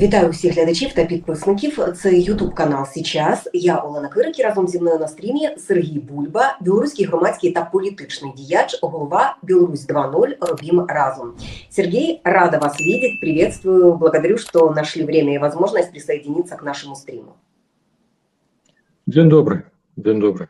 Вітаю всіх глядачів та підписників. Це Ютуб канал Січас. Я Олена Кирик і разом зі мною на стрімі Сергій Бульба, білоруський громадський та політичний діяч, голова Білорусь 2.0 Робім разом. Сергей, рада вас видеть, приветствую, благодарю, что нашли время и возможность присоединиться к нашему стриму. День добрый. День добрый.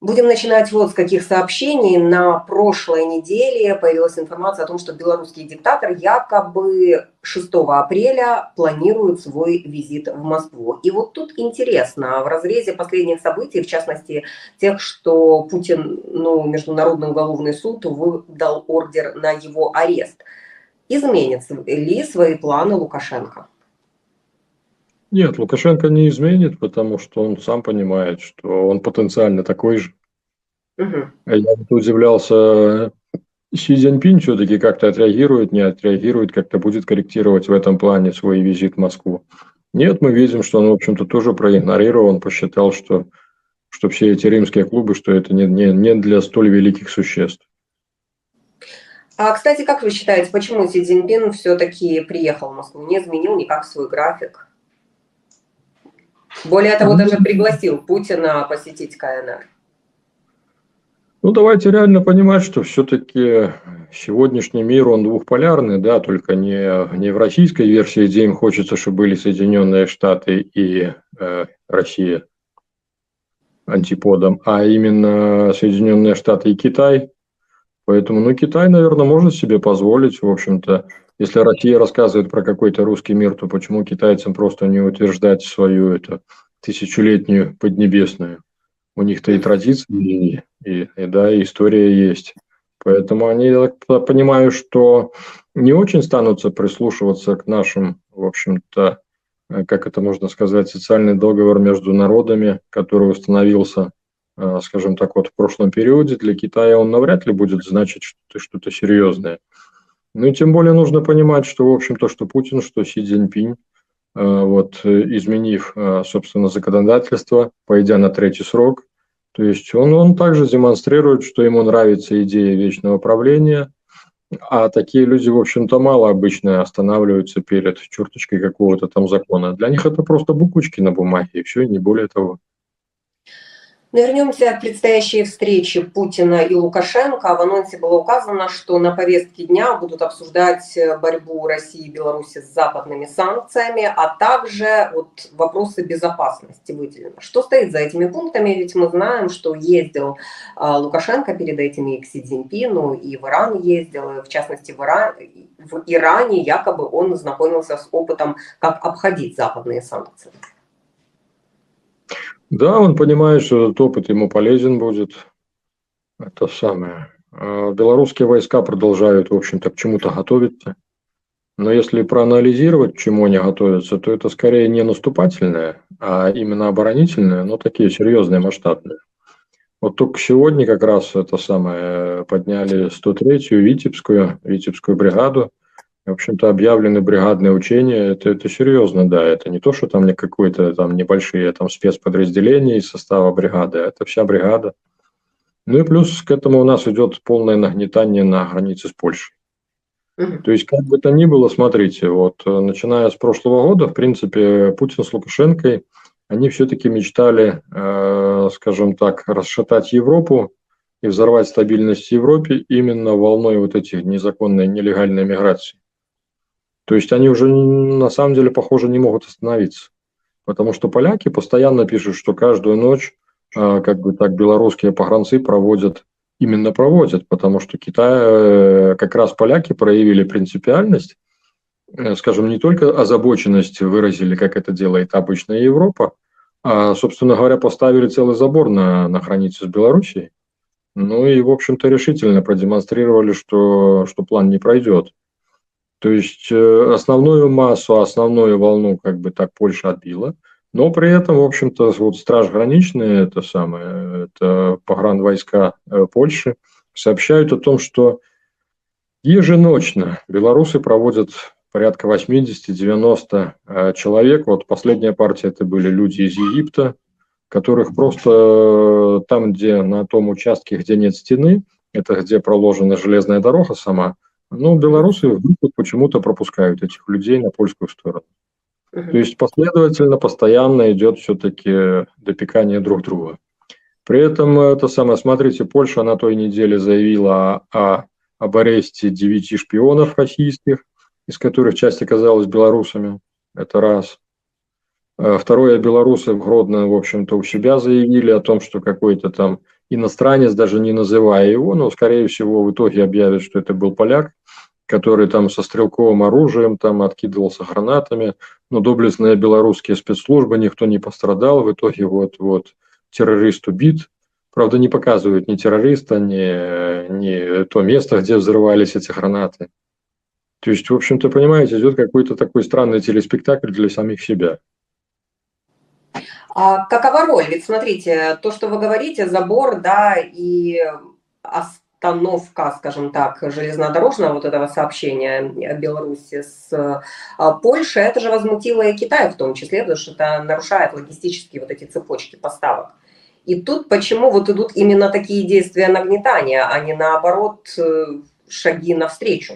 Будем начинать вот с каких сообщений. На прошлой неделе появилась информация о том, что белорусский диктатор якобы 6 апреля планирует свой визит в Москву. И вот тут интересно, в разрезе последних событий, в частности тех, что Путин, ну, Международный уголовный суд выдал ордер на его арест, изменит ли свои планы Лукашенко? Нет, Лукашенко не изменит, потому что он сам понимает, что он потенциально такой же. Угу. Я удивлялся, Си Цзиньпинь все-таки как-то отреагирует, не отреагирует, как-то будет корректировать в этом плане свой визит в Москву. Нет, мы видим, что он, в общем-то, тоже проигнорировал, посчитал, что, что все эти римские клубы, что это не, не, не для столь великих существ. А, кстати, как вы считаете, почему Си Цзиньпин все-таки приехал в Москву, не изменил никак свой график? Более того, даже пригласил Путина посетить КНР. Ну, давайте реально понимать, что все-таки сегодняшний мир, он двухполярный, да, только не, не в российской версии, где им хочется, чтобы были Соединенные Штаты и э, Россия антиподом, а именно Соединенные Штаты и Китай. Поэтому, ну, Китай, наверное, может себе позволить, в общем-то, если Россия рассказывает про какой-то русский мир, то почему китайцам просто не утверждать свою эту тысячелетнюю поднебесную? У них-то и традиции, и, и, да, и история есть. Поэтому они, я так понимаю, что не очень станутся прислушиваться к нашим, в общем-то, как это можно сказать, социальный договор между народами, который установился, скажем так, вот в прошлом периоде. Для Китая он навряд ли будет значить что-то что серьезное. Ну и тем более нужно понимать, что, в общем-то, что Путин, что Си Цзиньпинь, вот, изменив, собственно, законодательство, пойдя на третий срок, то есть он, он также демонстрирует, что ему нравится идея вечного правления, а такие люди, в общем-то, мало обычно останавливаются перед черточкой какого-то там закона. Для них это просто буквочки на бумаге, и все, не более того. Вернемся к предстоящей встрече Путина и Лукашенко. В анонсе было указано, что на повестке дня будут обсуждать борьбу России и Беларуси с западными санкциями, а также вот вопросы безопасности выделено. Что стоит за этими пунктами? Ведь мы знаем, что ездил а, Лукашенко перед этим и к Си Цзиньпину, и в Иран ездил, в частности в, Иран, в Иране якобы он знакомился с опытом, как обходить западные санкции. Да, он понимает, что этот опыт ему полезен будет. Это самое. А белорусские войска продолжают, в общем-то, к чему-то готовиться. Но если проанализировать, к чему они готовятся, то это скорее не наступательное, а именно оборонительное, но такие серьезные, масштабные. Вот только сегодня как раз это самое подняли 103-ю Витебскую, Витебскую бригаду, в общем-то, объявлены бригадные учения, это, это серьезно, да, это не то, что там не какие-то там небольшие там спецподразделения из состава бригады, это вся бригада. Ну и плюс к этому у нас идет полное нагнетание на границе с Польшей. То есть, как бы то ни было, смотрите, вот начиная с прошлого года, в принципе, Путин с Лукашенкой, они все-таки мечтали, э, скажем так, расшатать Европу и взорвать стабильность в Европе именно волной вот этих незаконной, нелегальной миграции. То есть они уже на самом деле, похоже, не могут остановиться. Потому что поляки постоянно пишут, что каждую ночь, а, как бы так, белорусские погранцы проводят, именно проводят, потому что Китай, э, как раз поляки проявили принципиальность, э, скажем, не только озабоченность выразили, как это делает обычная Европа, а, собственно говоря, поставили целый забор на, на границе с Белоруссией. Ну и, в общем-то, решительно продемонстрировали, что, что план не пройдет. То есть э, основную массу, основную волну как бы так Польша отбила, но при этом, в общем-то, вот страж граничные, это самое, это погранвойска э, Польши, сообщают о том, что еженочно белорусы проводят порядка 80-90 э, человек. Вот последняя партия это были люди из Египта, которых просто там, где на том участке, где нет стены, это где проложена железная дорога сама – ну, белорусы почему-то пропускают этих людей на польскую сторону. То есть последовательно, постоянно идет все-таки допекание друг друга. При этом это самое, смотрите, Польша на той неделе заявила о, об аресте девяти шпионов российских, из которых часть оказалась белорусами. Это раз. Э, второе, белорусы в Гродно, в общем-то, у себя заявили о том, что какой-то там иностранец, даже не называя его, но, скорее всего, в итоге объявят, что это был поляк, который там со стрелковым оружием там откидывался гранатами, но доблестные белорусские спецслужбы, никто не пострадал, в итоге вот, вот террорист убит, правда не показывают ни террориста, ни, ни то место, где взрывались эти гранаты. То есть, в общем-то, понимаете, идет какой-то такой странный телеспектакль для самих себя. А какова роль? Ведь смотрите, то, что вы говорите, забор, да, и остановка, скажем так, железнодорожного вот этого сообщения Беларуси с а, Польшей, это же возмутило и Китай в том числе, потому что это нарушает логистические вот эти цепочки поставок. И тут почему вот идут именно такие действия нагнетания, а не наоборот э, шаги навстречу?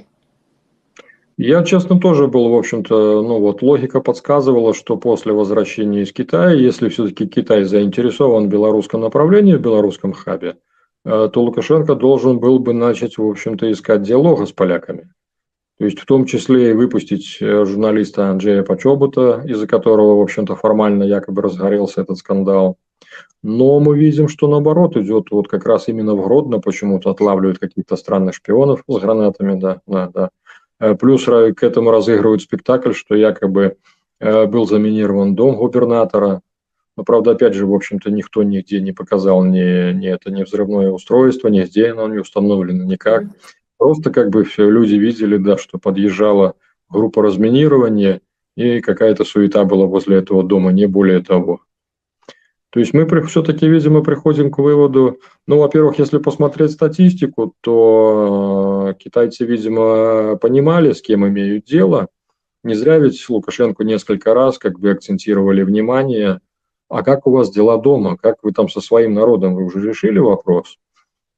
Я, честно, тоже был, в общем-то, ну вот логика подсказывала, что после возвращения из Китая, если все-таки Китай заинтересован в белорусском направлении, в белорусском хабе, то Лукашенко должен был бы начать, в общем-то, искать диалога с поляками. То есть в том числе и выпустить э, журналиста Анджея Почобута, из-за которого, в общем-то, формально якобы разгорелся этот скандал. Но мы видим, что наоборот идет вот как раз именно в Гродно почему-то отлавливают каких-то странных шпионов с гранатами, да, да, да. Э, плюс к этому разыгрывают спектакль, что якобы э, был заминирован дом губернатора. Но, правда, опять же, в общем-то, никто нигде не показал ни, ни это, ни взрывное устройство, нигде оно не установлено никак. Просто как бы все люди видели, да, что подъезжала группа разминирования, и какая-то суета была возле этого дома, не более того. То есть мы все-таки, видимо, приходим к выводу, ну, во-первых, если посмотреть статистику, то э, китайцы, видимо, понимали, с кем имеют дело. Не зря ведь Лукашенко несколько раз как бы акцентировали внимание, а как у вас дела дома, как вы там со своим народом, вы уже решили вопрос?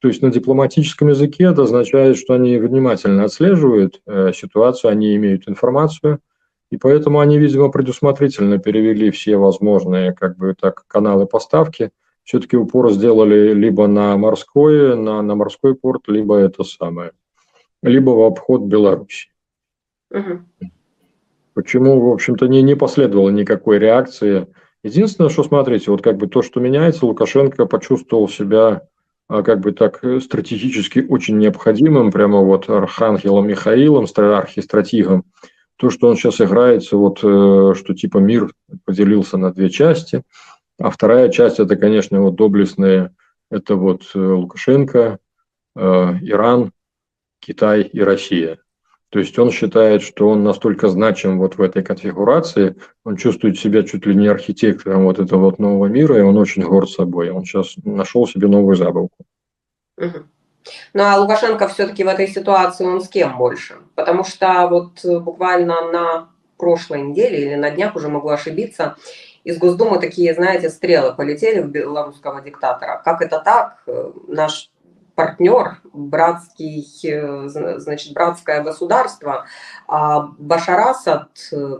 То есть на дипломатическом языке это означает, что они внимательно отслеживают э, ситуацию, они имеют информацию – и поэтому они, видимо, предусмотрительно перевели все возможные как бы так, каналы поставки. Все-таки упор сделали либо на морской, на, на морской порт, либо это самое, либо в обход Беларуси. Угу. Почему, в общем-то, не, не последовало никакой реакции. Единственное, что, смотрите, вот как бы то, что меняется, Лукашенко почувствовал себя а, как бы так стратегически очень необходимым, прямо вот архангелом Михаилом, архистратигом, то, что он сейчас играется, вот, э, что типа мир поделился на две части, а вторая часть это, конечно, вот доблестные, это вот э, Лукашенко, э, Иран, Китай и Россия. То есть он считает, что он настолько значим вот в этой конфигурации, он чувствует себя чуть ли не архитектором вот этого вот нового мира, и он очень горд собой. Он сейчас нашел себе новую забавку. Ну а Лукашенко все-таки в этой ситуации он с кем больше? Потому что вот э, буквально на прошлой неделе или на днях уже могу ошибиться, из Госдумы такие, знаете, стрелы полетели в белорусского диктатора. Как это так? Э, наш партнер, братский, э, значит, братское государство, а Башар Асад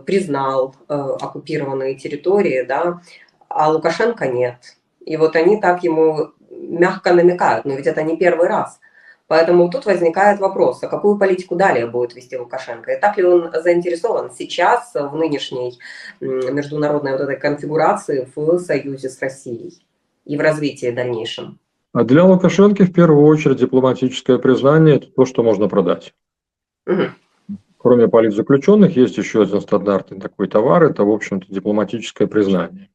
признал оккупированные территории, да, а Лукашенко нет. И вот они так ему мягко намекают, но ведь это не первый раз. Поэтому тут возникает вопрос, а какую политику далее будет вести Лукашенко? И так ли он заинтересован сейчас в нынешней международной вот этой конфигурации в союзе с Россией и в развитии дальнейшем? А для Лукашенко в первую очередь дипломатическое признание – это то, что можно продать. Угу. Кроме политзаключенных, есть еще один стандартный такой товар – это, в общем-то, дипломатическое признание.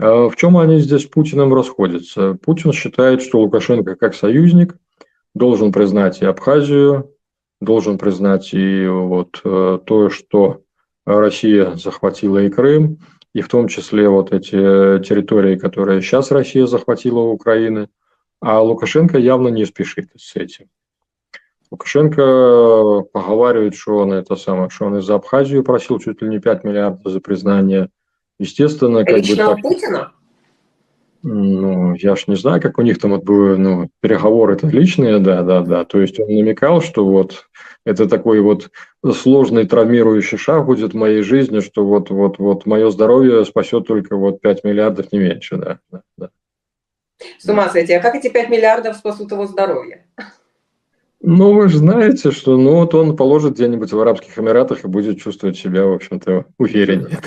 А в чем они здесь с Путиным расходятся? Путин считает, что Лукашенко как союзник должен признать и Абхазию, должен признать и вот э, то, что Россия захватила и Крым, и в том числе вот эти территории, которые сейчас Россия захватила у Украины, а Лукашенко явно не спешит с этим. Лукашенко поговаривает, что он это самое, что он из-за Абхазию просил чуть ли не 5 миллиардов за признание – Естественно, как Лично бы так... Путина? Ну, я ж не знаю, как у них там были, ну, переговоры-то личные, да, да, да. То есть он намекал, что вот это такой вот сложный травмирующий шаг будет в моей жизни, что вот, вот, вот мое здоровье спасет только вот 5 миллиардов, не меньше, да. да, да. С ума сойти. А как эти 5 миллиардов спасут его здоровье? Ну, вы же знаете, что ну вот он положит где-нибудь в Арабских Эмиратах и будет чувствовать себя, в общем-то, увереннее.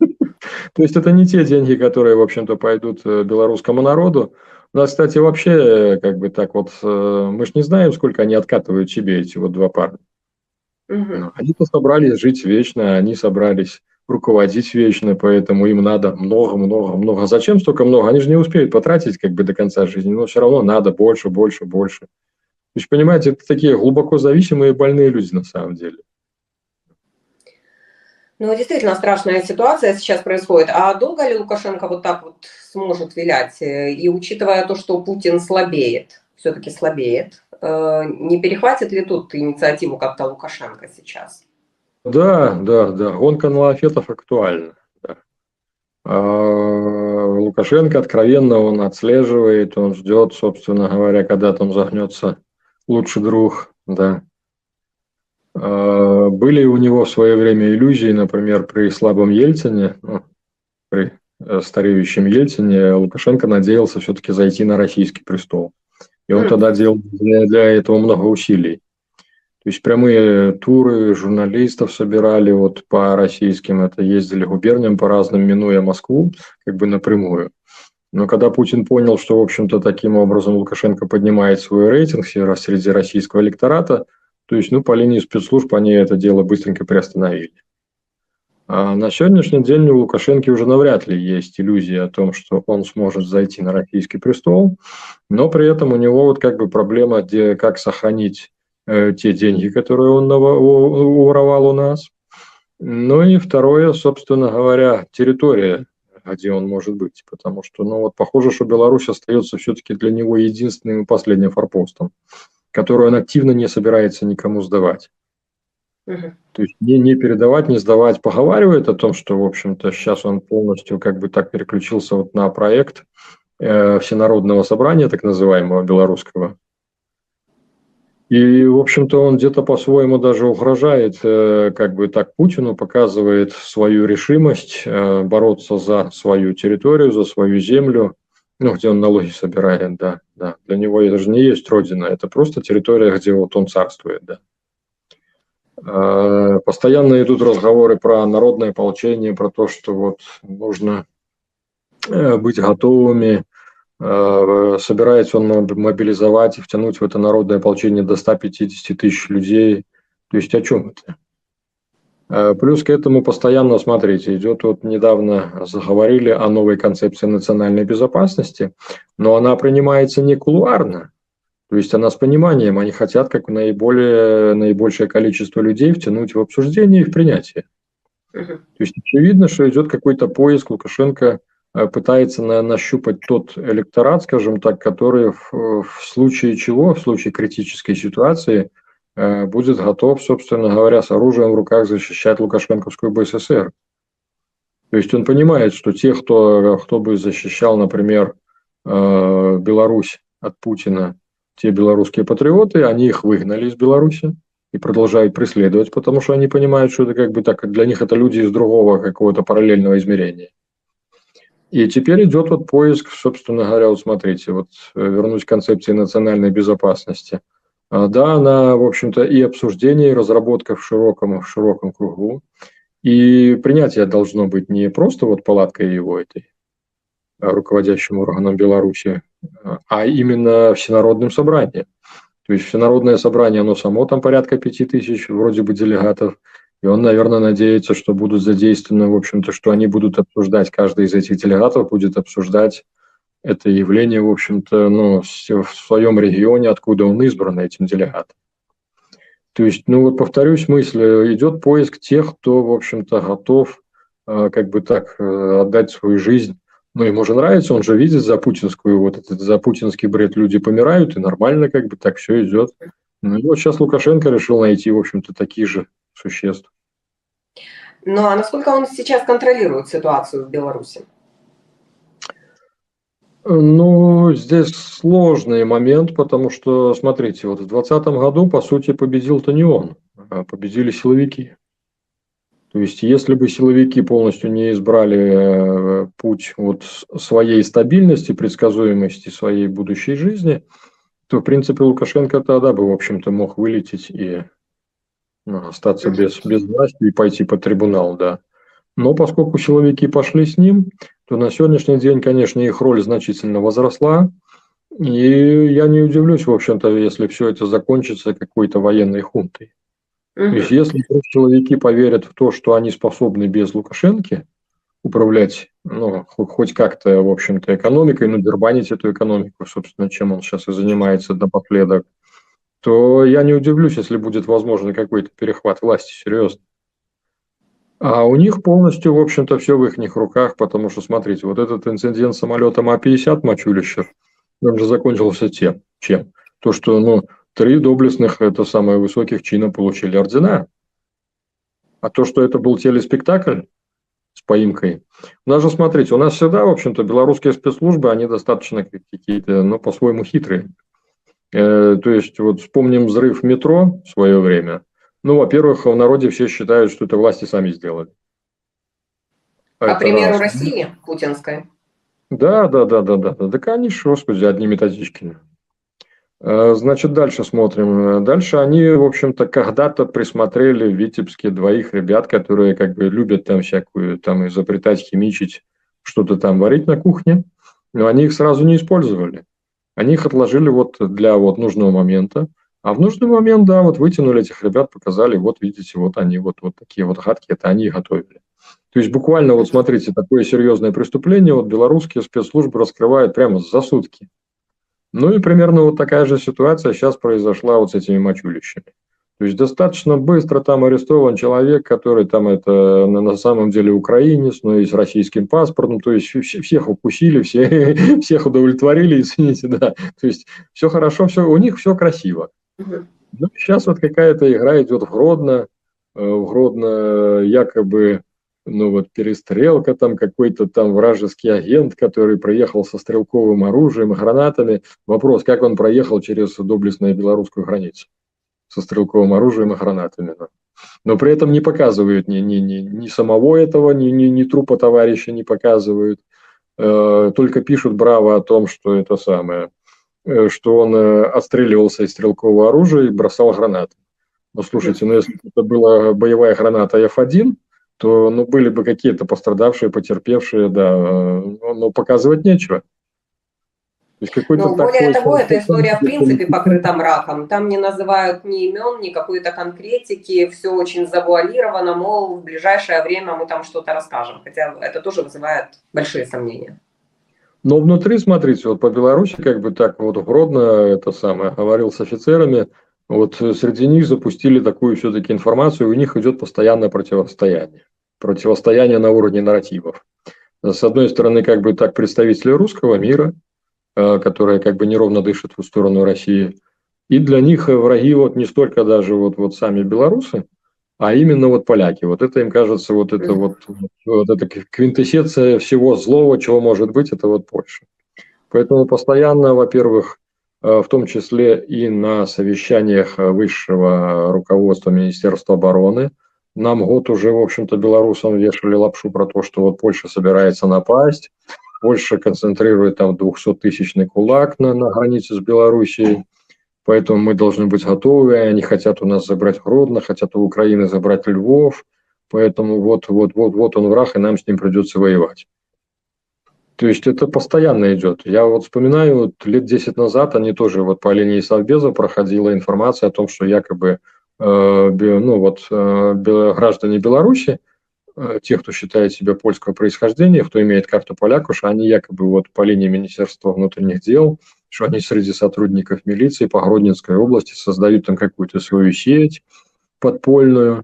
То есть это не те деньги, которые, в общем-то, пойдут э, белорусскому народу. У нас, кстати, вообще, э, как бы так вот, э, мы же не знаем, сколько они откатывают себе, эти вот два парня. Они-то собрались жить вечно, они собрались руководить вечно, поэтому им надо много-много-много. Зачем столько много? Они же не успеют потратить как бы до конца жизни, но все равно надо больше, больше, больше. То есть, понимаете, это такие глубоко зависимые больные люди на самом деле. Ну, действительно страшная ситуация сейчас происходит. А долго ли Лукашенко вот так вот сможет вилять? И учитывая то, что Путин слабеет, все-таки слабеет, э, не перехватит ли тут инициативу как-то Лукашенко сейчас? Да, да, да. Гонка на лафетов актуальна. Да. А Лукашенко откровенно он отслеживает, он ждет, собственно говоря, когда там загнется лучший друг, да. А, были у него в свое время иллюзии, например, при слабом Ельцине, ну, при э, стареющем Ельцине, Лукашенко надеялся все-таки зайти на российский престол. И он mm. тогда делал для, для этого много усилий. То есть прямые туры журналистов собирали вот по российским, это ездили губерниям по разным, минуя Москву, как бы напрямую. Но когда Путин понял, что, в общем-то, таким образом Лукашенко поднимает свой рейтинг среди российского электората, то есть, ну, по линии спецслужб они это дело быстренько приостановили. А на сегодняшний день у Лукашенко уже навряд ли есть иллюзия о том, что он сможет зайти на российский престол, но при этом у него вот как бы проблема, где, как сохранить те деньги, которые он уворовал у нас. Ну и второе, собственно говоря, территория, где он может быть, потому что, ну вот похоже, что Беларусь остается все-таки для него единственным и последним форпостом которую он активно не собирается никому сдавать. Угу. То есть не, не передавать, не сдавать, поговаривает о том, что, в общем-то, сейчас он полностью как бы так переключился вот на проект э, всенародного собрания, так называемого белорусского. И, в общем-то, он где-то по-своему даже угрожает, э, как бы так Путину, показывает свою решимость э, бороться за свою территорию, за свою землю, ну, где он налоги собирает, да, да. Для него это же не есть родина, это просто территория, где вот он царствует, да. А, постоянно идут разговоры про народное ополчение, про то, что вот нужно э, быть готовыми, собирается он мобилизовать и втянуть в это народное ополчение до 150 тысяч людей. То есть о чем это? Э, плюс к этому постоянно, смотрите, идет вот недавно заговорили о новой концепции национальной безопасности, но она принимается не кулуарно, то есть она с пониманием, они хотят как наиболее, наибольшее количество людей втянуть в обсуждение и в принятие. То есть очевидно, что идет какой-то поиск, Лукашенко э, пытается на, нащупать тот электорат, скажем так, который в, в случае чего, в случае критической ситуации – Э, будет готов, собственно говоря, с оружием в руках защищать Лукашенковскую БССР. То есть он понимает, что те, кто, кто бы защищал, например, э, Беларусь от Путина, те белорусские патриоты, они их выгнали из Беларуси и продолжают преследовать, потому что они понимают, что это как бы так, для них это люди из другого какого-то параллельного измерения. И теперь идет вот поиск, собственно говоря, вот смотрите, вот э, вернусь к концепции национальной безопасности – а, да, она, в общем-то, и обсуждение, и разработка в широком, в широком кругу. И принятие должно быть не просто вот палаткой его этой, а, руководящим органом Беларуси, а именно всенародным собранием. То есть всенародное собрание, оно само там порядка пяти тысяч вроде бы делегатов, и он, наверное, надеется, что будут задействованы, в общем-то, что они будут обсуждать, каждый из этих делегатов будет обсуждать это явление, в общем-то, ну, в своем регионе, откуда он избран этим делегатом. То есть, ну вот повторюсь мысль, идет поиск тех, кто, в общем-то, готов э, как бы так э, отдать свою жизнь. Ну, ему же нравится, он же видит за путинскую, вот этот за путинский бред люди помирают, и нормально как бы так все идет. Ну вот сейчас Лукашенко решил найти, в общем-то, таких же существ. Ну а насколько он сейчас контролирует ситуацию в Беларуси? Ну, здесь сложный момент, потому что, смотрите, вот в 2020 году, по сути, победил-то не он, а победили силовики. То есть, если бы силовики полностью не избрали э, путь вот своей стабильности, предсказуемости своей будущей жизни, то, в принципе, Лукашенко тогда бы, в общем-то, мог вылететь и остаться без, без власти и пойти по трибунал, да. Но поскольку силовики пошли с ним, то на сегодняшний день, конечно, их роль значительно возросла. И я не удивлюсь, в общем-то, если все это закончится какой-то военной хунтой. То есть, если человеки поверят в то, что они способны без Лукашенко управлять, ну, хоть как-то, в общем-то, экономикой, ну, дербанить эту экономику, собственно, чем он сейчас и занимается напоследок, то я не удивлюсь, если будет возможен какой-то перехват власти, серьезно. А у них полностью, в общем-то, все в их руках, потому что, смотрите, вот этот инцидент с самолетом А-50 Мачулищев, он же закончился тем, чем? То, что, ну, три доблестных, это самые высоких чина получили ордена. А то, что это был телеспектакль с поимкой. У нас же, смотрите, у нас всегда, в общем-то, белорусские спецслужбы, они достаточно какие-то, ну, по-своему хитрые. Э, то есть, вот вспомним взрыв метро в свое время. Ну, во-первых, в народе все считают, что это власти сами сделали. По это примеру раз. России, путинской. Да, да, да, да, да. Да, конечно, господи, одни методички. Э, значит, дальше смотрим. Дальше они, в общем-то, когда-то присмотрели в Витебске двоих ребят, которые как бы любят там всякую, там изобретать, химичить, что-то там варить на кухне, но они их сразу не использовали. Они их отложили вот для вот нужного момента, а в нужный момент, да, вот вытянули этих ребят, показали, вот видите, вот они, вот, вот такие вот гадки, это они готовили. То есть буквально, вот смотрите, такое серьезное преступление, вот белорусские спецслужбы раскрывают прямо за сутки. Ну и примерно вот такая же ситуация сейчас произошла вот с этими мочулищами. То есть достаточно быстро там арестован человек, который там это на, самом деле украинец, но и с российским паспортом, то есть всех укусили, все, всех удовлетворили, извините, да. То есть все хорошо, все, у них все красиво. Ну, сейчас вот какая-то игра идет в Гродно, э, в Гродно якобы ну вот перестрелка, там какой-то там вражеский агент, который проехал со стрелковым оружием и гранатами. Вопрос, как он проехал через доблестную белорусскую границу со стрелковым оружием и гранатами. Но при этом не показывают ни, ни, ни, ни самого этого, ни, ни, ни трупа товарища не показывают. Э, только пишут браво о том, что это самое, э, что он э, отстреливался из стрелкового оружия и бросал гранаты. Но слушайте, ну если это была боевая граната F1, то ну, были бы какие-то пострадавшие, потерпевшие, да, но, но показывать нечего. То есть какой-то ну, более того, эта история в принципе покрыта мраком. Там не называют ни имен, ни какой-то конкретики, все очень завуалировано, мол, в ближайшее время мы там что-то расскажем. Хотя это тоже вызывает большие сомнения. Но внутри, смотрите, вот по Беларуси как бы так вот Гродно, это самое, говорил с офицерами, вот среди них запустили такую все-таки информацию, у них идет постоянное противостояние. Противостояние на уровне нарративов. С одной стороны, как бы так представители русского мира, э, которые как бы неровно дышат в сторону России, и для них враги вот не столько даже вот, вот сами белорусы, а именно вот поляки. Вот это им кажется, вот это вот, вот это квинтэссенция всего злого, чего может быть, это вот Польша. Поэтому постоянно, во-первых, Э, в том числе и на совещаниях высшего руководства Министерства обороны. Нам год уже, в общем-то, белорусам вешали лапшу про то, что вот Польша собирается напасть, Польша концентрирует там 200-тысячный кулак на, на границе с Белоруссией, поэтому мы должны быть готовы, они хотят у нас забрать Гродно, хотят у Украины забрать Львов, поэтому вот, вот, вот, вот он враг, и нам с ним придется воевать. То есть это постоянно идет. Я вот вспоминаю, вот лет 10 назад они тоже вот по линии Совбеза проходила информация о том, что якобы э, ну вот, э, граждане Беларуси, э, те, кто считает себя польского происхождения, кто имеет карту поляка, что они якобы вот по линии Министерства внутренних дел, что они среди сотрудников милиции по Гродненской области создают там какую-то свою сеть подпольную,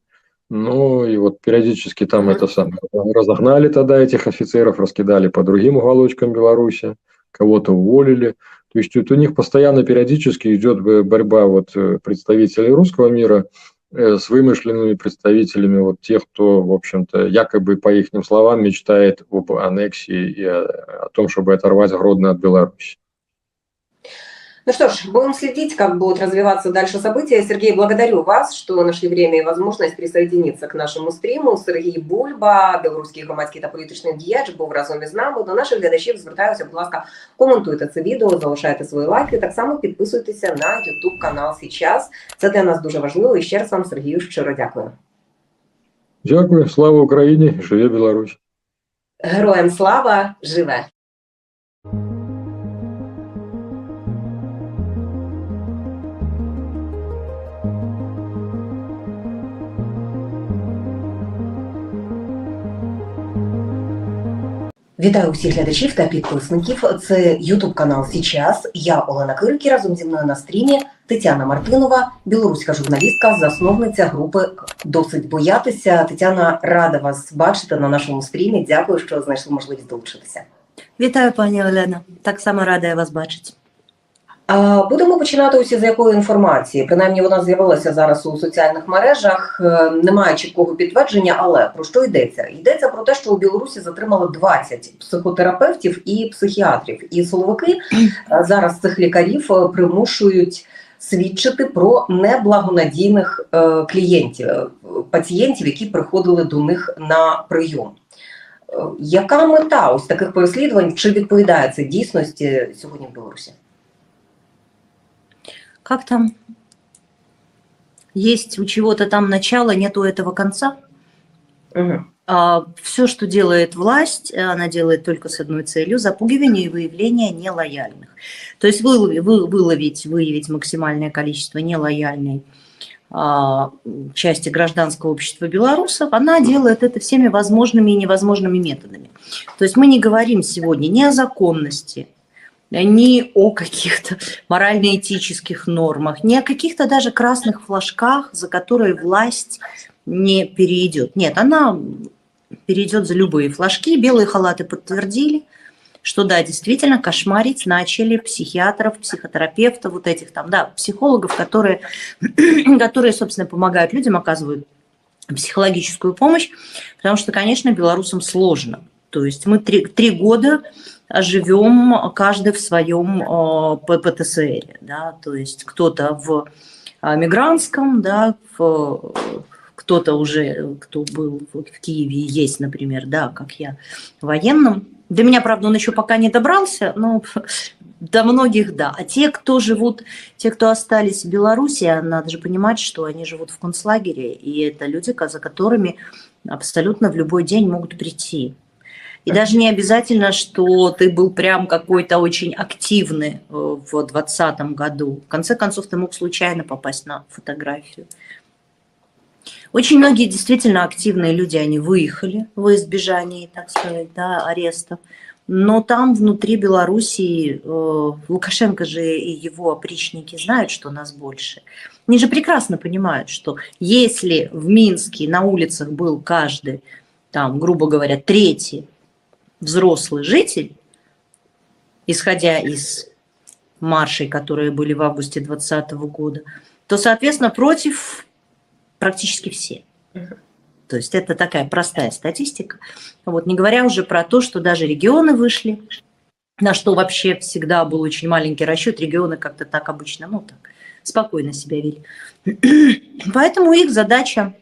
ну и вот периодически там это самое, разогнали тогда этих офицеров, раскидали по другим уголочкам Беларуси, кого-то уволили. То есть вот у них постоянно периодически идет борьба вот э, представителей русского мира с вымышленными представителями вот тех, кто, в общем-то, якобы, по их словам, мечтает об аннексии и о, о том, чтобы оторвать Гродно от Беларуси. Ну что ж, будем следить, как будут развиваться дальше события. Сергей, благодарю вас, что нашли время и возможность присоединиться к нашому стриму. Сергій Бульба, білоруський громадський та політичний діяч, був разом із нами. До наших глядачів звертаюся, будь ласка, коментуйте це відео, залишайте свої лайки. Так само підписуйтеся на YouTube канал Сейчас. Це для нас дуже важливо. І ще раз вам, Сергію, щиро дякую. Дякую, слава Україні, живе Білорусь. Героям слава живе! Вітаю усіх глядачів та підписників. Це Ютуб канал Січас. Я Олена Кирик разом зі мною на стрімі Тетяна Мартинова, білоруська журналістка, засновниця групи Досить боятися. Тетяна рада вас бачити на нашому стрімі. Дякую, що знайшли можливість долучитися. Вітаю, пані Олена. Так само рада я вас бачити. Будемо починати усі з якої інформації. Принаймні вона з'явилася зараз у соціальних мережах. Е, Немає чіткого підтвердження, але про що йдеться? Йдеться про те, що у Білорусі затримали 20 психотерапевтів і психіатрів. І силовики е, зараз цих лікарів е, примушують свідчити про неблагонадійних клієнтів, пацієнтів, які приходили до них на прийом. Яка мета ось таких переслідувань? Чи відповідає це дійсності сьогодні в Білорусі? Как там? Есть у чего-то там начало, нету этого конца. Угу. А, все, что делает власть, она делает только с одной целью – запугивание и выявление нелояльных. То есть выловить, вы, выловить, выявить максимальное количество нелояльной а, части гражданского общества белорусов, она делает это всеми возможными и невозможными методами. То есть мы не говорим сегодня ни о законности, ни о каких-то морально-этических нормах, ни о каких-то даже красных флажках, за которые власть не перейдет. Нет, она перейдет за любые флажки. Белые халаты подтвердили, что да, действительно кошмарить начали психиатров, психотерапевтов, вот этих там, да, психологов, которые, которые, собственно, помогают людям, оказывают психологическую помощь, потому что, конечно, белорусам сложно. То есть мы три, три года живем каждый в своем э, ПТСР, да, то есть кто-то в э, мигрантском, да, в, кто-то уже, кто был в Киеве, есть, например, да, как я, военном. До меня, правда, он еще пока не добрался, но до многих, да. А те, кто живут, те, кто остались в Беларуси, а надо же понимать, что они живут в концлагере, и это люди, за которыми абсолютно в любой день могут прийти. И даже не обязательно, что ты был прям какой-то очень активный э, в 2020 году. В конце концов, ты мог случайно попасть на фотографию. Очень многие действительно активные люди, они выехали в избежании, так сказать, да, арестов. Но там внутри Белоруссии э, Лукашенко же и его опричники знают, что нас больше. Они же прекрасно понимают, что если в Минске на улицах был каждый, там, грубо говоря, третий взрослый житель, исходя из маршей, которые были в августе 2020 года, то, соответственно, против практически все. То есть это такая простая статистика. Вот, не говоря уже про то, что даже регионы вышли, на что вообще всегда был очень маленький расчет, регионы как-то так обычно, ну так, спокойно себя вели. Поэтому их задача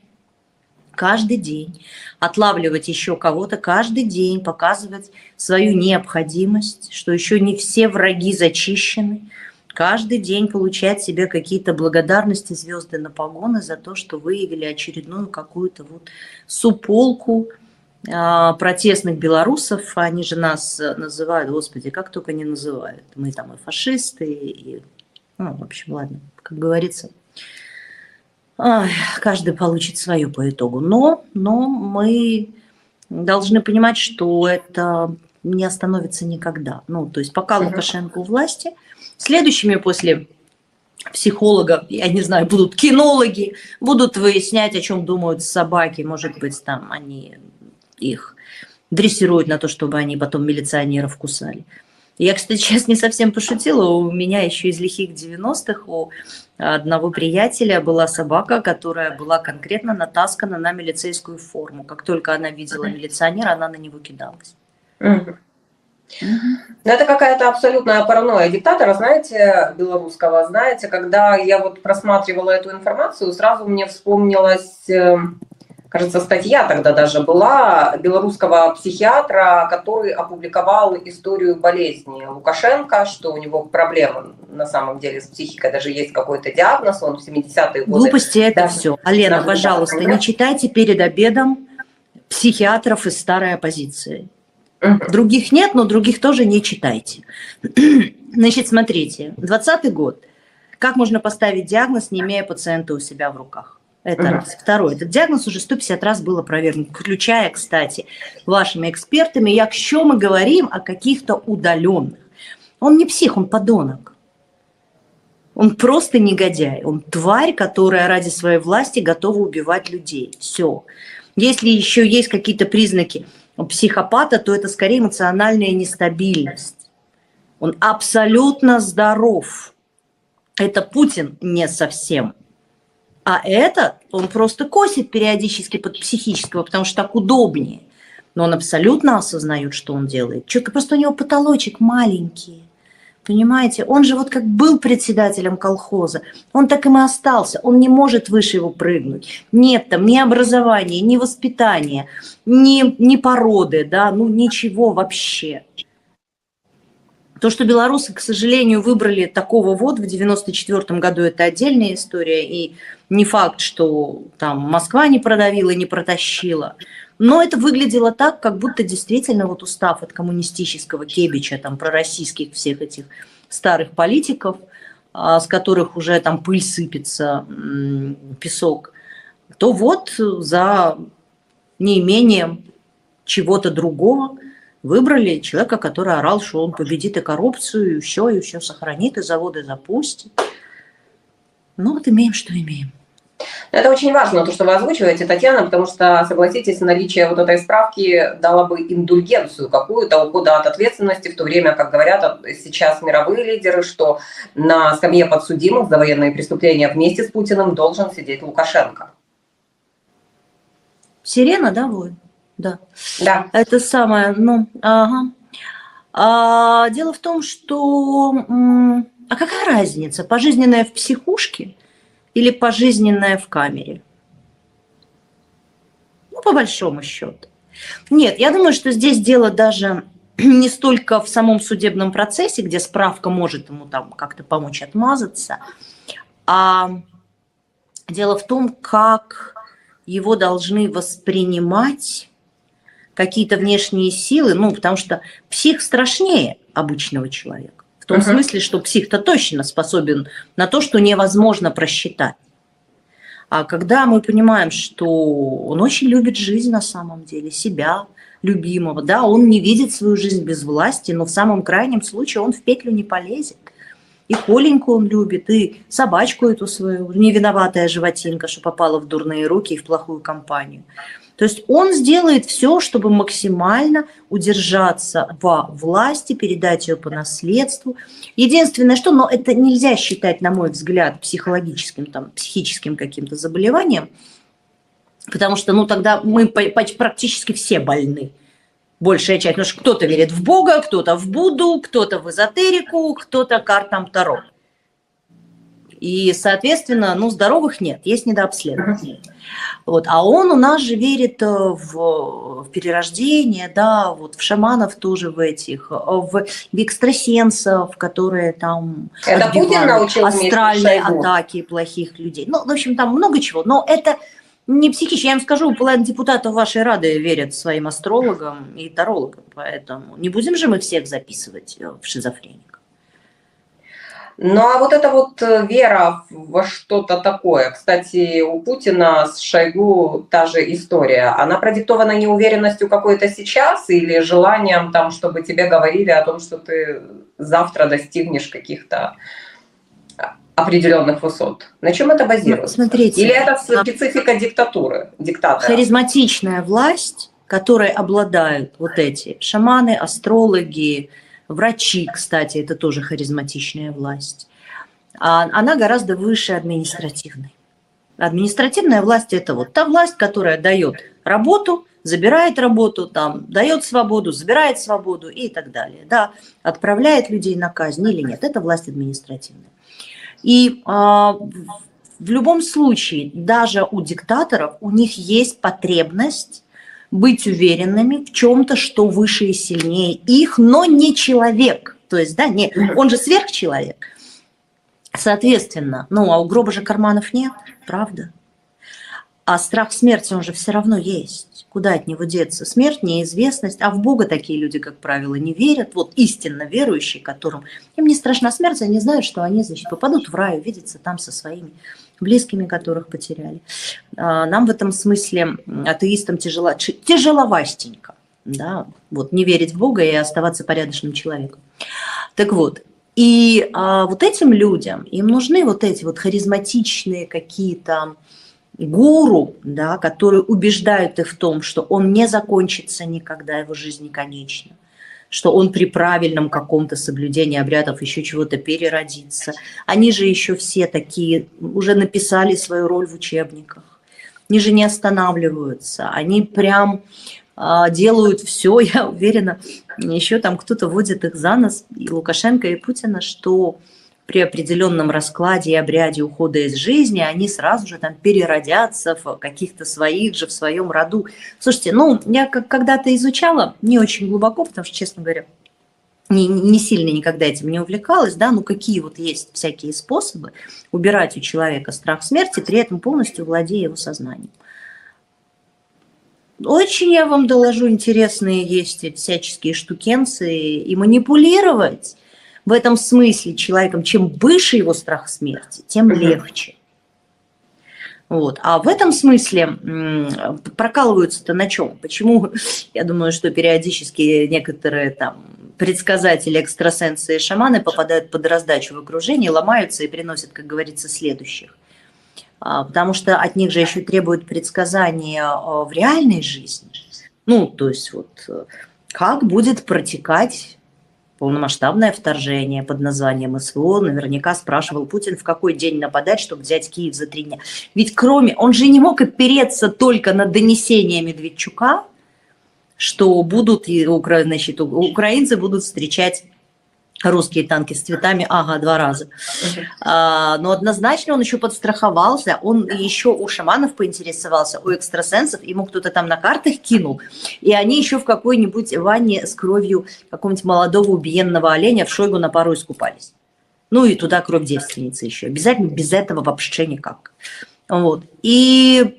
каждый день, отлавливать еще кого-то каждый день, показывать свою необходимость, что еще не все враги зачищены, каждый день получать себе какие-то благодарности, звезды на погоны за то, что выявили очередную какую-то вот суполку э, протестных белорусов. Они же нас называют, господи, как только не называют. Мы там и фашисты, и, ну, в общем, ладно, как говорится, каждый получит свое по итогу. Но, но мы должны понимать, что это не остановится никогда. Ну, то есть пока Лукашенко у власти, следующими после психолога, я не знаю, будут кинологи, будут выяснять, о чем думают собаки, может быть, там они их дрессируют на то, чтобы они потом милиционеров кусали. Я, кстати, сейчас не совсем пошутила. У меня еще из лихих 90-х у одного приятеля была собака, которая была конкретно натаскана на милицейскую форму. Как только она видела милиционера, она на него кидалась. Мгм. Ну, это какая-то абсолютная паранойя диктатора, знаете, белорусского. Знаете, когда я вот просматривала эту информацию, сразу мне вспомнилась, э, кажется, статья тогда даже была белорусского психиатра, который опубликовал историю болезни Лукашенко, что у него проблемы на самом деле с психикой, даже есть какой-то диагноз, он в 70-е годы. Глупости это Да. все. Алена, пожалуйста, да. не читайте перед обедом психиатров из старой оппозиции. Других нет, но других тоже не читайте. Значит, смотрите, 20 год. Как можно поставить диагноз, не имея пациента у себя в руках? Это Мгм. раз. Второе. Этот диагноз уже 150 раз был опровергнут, включая, кстати, вашими экспертами. Якщо мы говорим о каких-то удаленных. Он не псих, он подонок. Он просто негодяй. Он тварь, которая ради своей власти готова убивать людей. Все. Если еще есть какие-то признаки психопата, то это скорее эмоциональная нестабильность. Он абсолютно здоров. Это Путин не совсем. А этот, он просто косит периодически под психического, потому что так удобнее. Но он абсолютно осознает, что он делает. Чё- Просто у него потолочек маленький. Понимаете, он же вот как был председателем колхоза, он так им и остался, он не может выше его прыгнуть. Нет там ни образования, ни воспитания, ни, ни породы, да, ну ничего вообще. То, что белорусы, к сожалению, выбрали такого вот в 94 году, это отдельная история, и не факт, что там Москва не продавила, не протащила. Но это выглядело так, как будто действительно вот устав от коммунистического кебича, там, пророссийских всех этих старых политиков, а, с которых уже там пыль сыпется, песок, то вот за неимением чего-то другого выбрали человека, который орал, что он победит и коррупцию, и все, и все сохранит, и заводы запустит. Ну вот имеем, что имеем. Это очень важно, то, что вы озвучиваете, Татьяна, потому что, согласитесь, наличие вот этой справки дало бы индульгенцию какую-то, ухода от ответственности, в то время, как говорят сейчас мировые лидеры, что на скамье подсудимых за военные преступления вместе с Путиным должен сидеть Лукашенко. Сирена, да, воин? Да. Да. Это самое, ну, ага. А, дело в том, что... А какая разница, пожизненная в психушке или пожизненная в камере? Ну, по большому счету. Нет, я думаю, что здесь дело даже не столько в самом судебном процессе, где справка может ему там как-то помочь отмазаться, а дело в том, как его должны воспринимать какие-то внешние силы, ну, потому что псих страшнее обычного человека. В том Мгм. смысле, что псих-то точно способен на то, что невозможно просчитать. А когда мы понимаем, что он очень любит жизнь на самом деле, себя любимого, да, он не видит свою жизнь без власти, но в самом крайнем случае он в петлю не полезет. И Коленьку он любит, и собачку эту свою, невиноватая животинка, что попала в дурные руки и в плохую компанию. То есть он сделает все, чтобы максимально удержаться во власти, передать ее по наследству. Единственное, что, но это нельзя считать, на мой взгляд, психологическим, там, психическим каким-то заболеванием, потому что, ну, тогда мы практически все больны. Большая часть, потому что кто-то верит в Бога, кто-то в Будду, кто-то в эзотерику, кто-то картам Таро. И, соответственно, ну, здоровых нет, есть недообследование. Вот. А он у нас же верит э, в, в перерождение, да, вот в шаманов тоже в этих, э, в, в экстрасенсов, которые там Это Путин научил астральные атаки плохих людей. Ну, в общем, там много чего. Но это не психично. Я вам скажу, половина депутатов вашей Рады верят своим астрологам и тарологам. Поэтому не будем же мы всех записывать э, в шизофреников. Ну а вот эта вот э, вера во что-то такое, кстати, у Путина с Шойгу та же история, она продиктована неуверенностью какой-то сейчас или желанием там, чтобы тебе говорили о том, что ты завтра достигнешь каких-то определенных высот. На чем это базируется? смотрите, Или это а- специфика диктатуры, диктатора? Харизматичная власть, которой обладают вот эти шаманы, астрологи, врачи, кстати, это тоже харизматичная власть, а она гораздо выше административной. Административная власть – это вот та власть, которая дает работу, забирает работу, там, дает свободу, забирает свободу и так далее. Да, отправляет людей на казнь или нет. Это власть административная. И а, в любом случае, даже у диктаторов, у них есть потребность быть уверенными в чем-то, что выше и сильнее их, но не человек. То есть, да, не, он же сверхчеловек. Соответственно, ну, а у гроба же карманов нет, правда? А страх смерти, он же все равно есть. Куда от него деться? Смерть, неизвестность. А в Бога такие люди, как правило, не верят. Вот истинно верующие, которым им не страшна смерть, они знают, что они, значит, попадут в рай, увидятся там со своими близкими, которых потеряли. А, нам в этом смысле, атеистам, тяжело, тяжеловастенько. Да, вот не верить в Бога и оставаться порядочным человеком. Так вот, и а, вот этим людям, им нужны вот эти вот харизматичные какие-то гуру, да, которые убеждают их в том, что он не закончится никогда, его жизнь не конечна, что он при правильном каком-то соблюдении обрядов еще чего-то переродится. Они же еще все такие, уже написали свою роль в учебниках. Они же не останавливаются, они прям а, делают все, я уверена, еще там кто-то водит их за нос, и Лукашенко, и Путина, что при определенном раскладе и обряде ухода из жизни они сразу же там переродятся в каких-то своих же, в своем роду. Слушайте, ну, я когда-то изучала, не очень глубоко, потому что, честно говоря, не, не сильно никогда этим не увлекалась, да, ну какие вот есть всякие способы убирать у человека страх смерти, при этом полностью владея его сознанием. Очень я вам доложу, интересные есть всяческие штукенции, и манипулировать в этом смысле человеком, чем выше его страх смерти, тем легче. Вот. А в этом смысле прокалываются-то на чем? Почему, я думаю, что периодически некоторые там предсказатели, экстрасенсы и шаманы попадают под раздачу в окружение, ломаются и приносят, как говорится, следующих. А, потому что от них же еще требуют предсказания а, в реальной жизни. Ну, то есть вот э, как будет протекать полномасштабное вторжение под названием СВО. Наверняка спрашивал Путин, в какой день нападать, чтобы взять Киев за три дня. Ведь кроме... Он же не мог опереться только на донесения Медведчука, что будут, значит, украинцы будут встречать русские танки с цветами, ага, два раза. А, но однозначно он еще подстраховался, он еще у шаманов поинтересовался, у экстрасенсов, ему кто-то там на картах кинул, и они еще в какой-нибудь ванне с кровью какого-нибудь молодого убиенного оленя в Шойгу на пару искупались. Ну и туда кровь девственницы еще. Обязательно без этого вообще никак. Вот. И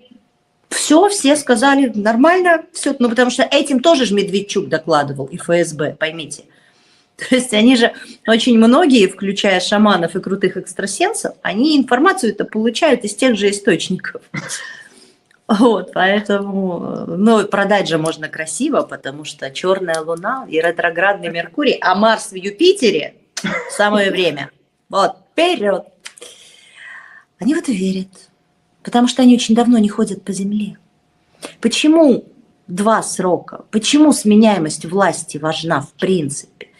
все, все сказали нормально, все, ну потому что этим тоже же Медведчук докладывал и ФСБ, поймите. То есть они же, очень многие, включая шаманов и крутых экстрасенсов, они информацию это получают из тех же источников. Вот, поэтому, ну, продать же можно красиво, потому что черная луна и ретроградный Меркурий, а Марс в Юпитере в самое время. Вот, вперед. Они в это верят, потому что они очень давно не ходят по земле. Почему два срока? Почему сменяемость власти важна в принципе?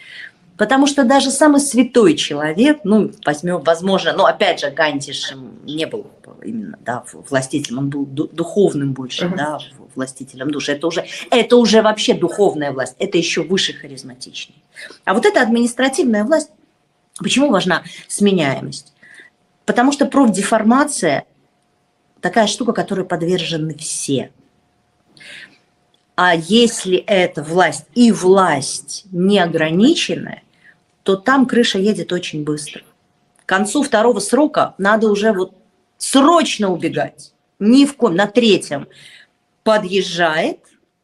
Потому что даже самый святой человек, ну, возьмем, возможно, ну, опять же, Ганди не был именно, да, властителем, он был духовным больше, uh-huh. да, властителем души. Это уже, это уже вообще духовная власть, это еще выше харизматичнее. А вот эта административная власть, почему важна сменяемость? Потому что профдеформация такая штука, которой подвержены все. А если эта власть и власть неограниченная, то там крыша едет очень быстро. К концу второго срока надо уже вот срочно убегать. Ни в коем, на третьем подъезжает,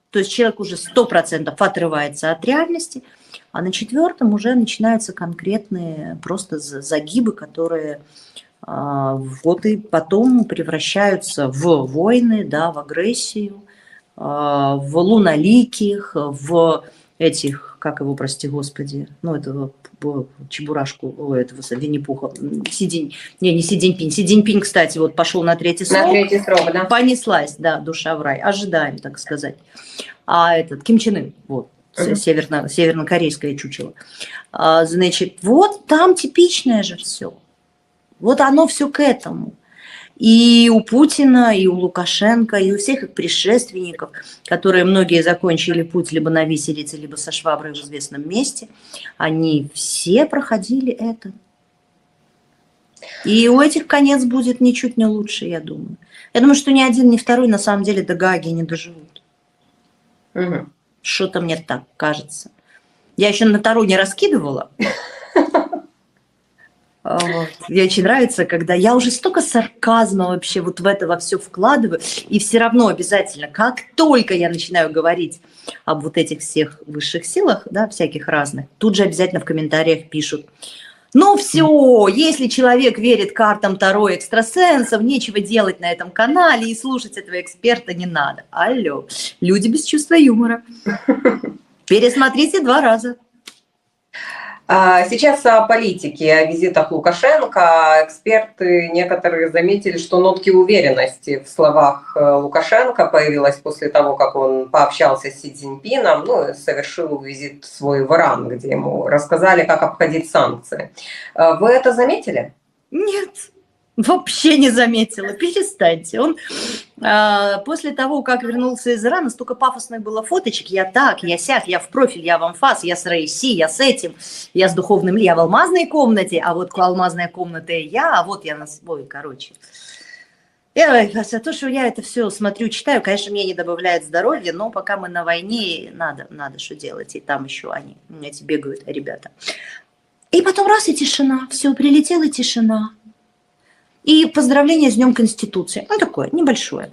то есть человек уже сто процентов отрывается от реальности, а на четвертом уже начинаются конкретные просто загибы, которые а, вот и потом превращаются в войны, да, в агрессию, а, в луноликих, в этих, как его, прости господи, ну, этого Чебурашку, этого Винни-Пуха, Сидень, не, не Сидень-Пинь, Сидень-Пинь, кстати, вот пошел на третий срок. На третий срок, да. Понеслась, да, душа в рай, ожидаем, так сказать. А этот, Ким Чен Ын, вот, северно, севернокорейское чучело. А, значит, вот там типичное же все. Вот оно все к этому. И у Путина, и у Лукашенко, и у всех их предшественников, которые многие закончили путь либо на виселице, либо со шваброй в известном месте, они все проходили это. И у этих конец будет ничуть не лучше, я думаю. Я думаю, что ни один, ни второй на самом деле до Гаги не доживут. Угу. Что-то мне так кажется. Я еще на Тару не раскидывала. Вот. Мне очень нравится, когда я уже столько сарказма вообще вот в это во все вкладываю, и все равно обязательно, как только я начинаю говорить об вот этих всех высших силах, да, всяких разных, тут же обязательно в комментариях пишут, ну все, если человек верит картам Таро экстрасенсов, нечего делать на этом канале и слушать этого эксперта не надо. Алло, люди без чувства юмора. Пересмотрите два раза. А, сейчас о политике, о визитах Лукашенко. Эксперты некоторые заметили, что нотки уверенности в словах э, Лукашенко появилась после того, как он пообщался с Си Цзиньпином, ну совершил визит свой в Иран, где ему рассказали, как обходить санкции. Э, вы это заметили? Нет. Вообще не заметила. Перестаньте. Он э, после того, как вернулся из Ирана, столько пафосных было фоточек. Я так, я сяк, я в профиль, я в анфас, я с Рейси, я с этим, я с духовным, я в алмазной комнате, а вот алмазная комната и я, а вот я на свой, короче. Я, то, что я это все смотрю, читаю, конечно, мне не добавляет здоровья, но пока мы на войне, надо, надо что делать. И там еще они, эти бегают ребята. И потом раз и тишина, все, прилетела тишина. И поздравление с Днем Конституции. Ну, такое, небольшое.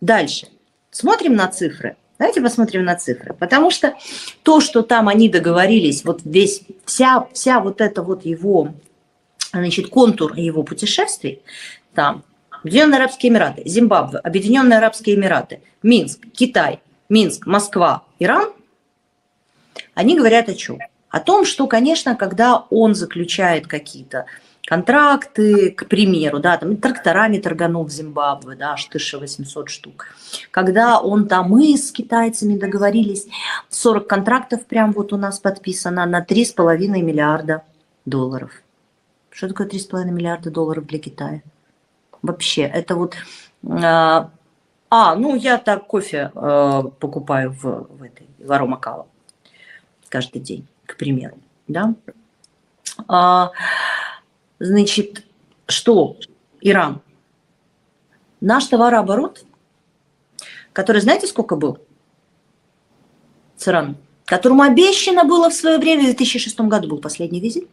Дальше. Смотрим на цифры. Давайте посмотрим на цифры. Потому что то, что там они договорились, вот весь, вся, вся вот это вот его, значит, контур его путешествий, там, Объединенные Арабские Эмираты, Зимбабве, Объединенные Арабские Эмираты, Минск, Китай, Минск, Москва, Иран, они говорят о чем? О том, что, конечно, когда он заключает какие-то контракты, к примеру, да, там тракторами торганул в Зимбабве, да, аж 1800 штук. Когда он там, мы с китайцами договорились, 40 контрактов прям вот у нас подписано на 3,5 миллиарда долларов. Что такое 3,5 миллиарда долларов для Китая? Вообще, это вот... А, а ну я так кофе э, покупаю в, в этой, в Аромакава каждый день, к примеру, да. А, Значит, что Иран? Наш товарооборот, который, знаете, сколько был с Ираном? Которому обещано было в свое время, в 2006 году был последний визит,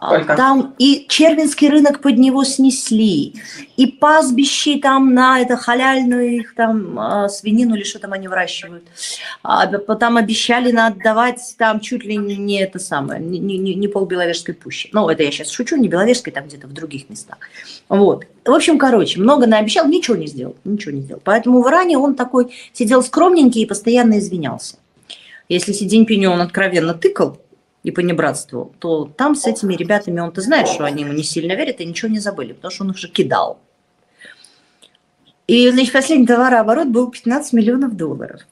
Сколько? Там и Червинский рынок под него снесли, и пастбищи там на это халяльную их там а, свинину или что там они выращивают. А, там обещали отдавать там чуть ли не это самое, не, не, не пол Беловежской пущи. Ну, это я сейчас шучу, не Беловежской, там где-то в других местах. Вот. В общем, короче, много наобещал, ничего не сделал, ничего не сделал. Поэтому в Иране он такой сидел скромненький и постоянно извинялся. Если Си Цзиньпиню он откровенно тыкал, и понебратствовал, то там с этими ребятами он-то знает, что они ему не сильно верят и ничего не забыли, потому что он их же кидал. И, значит, последний товарооборот был 15 миллионов долларов.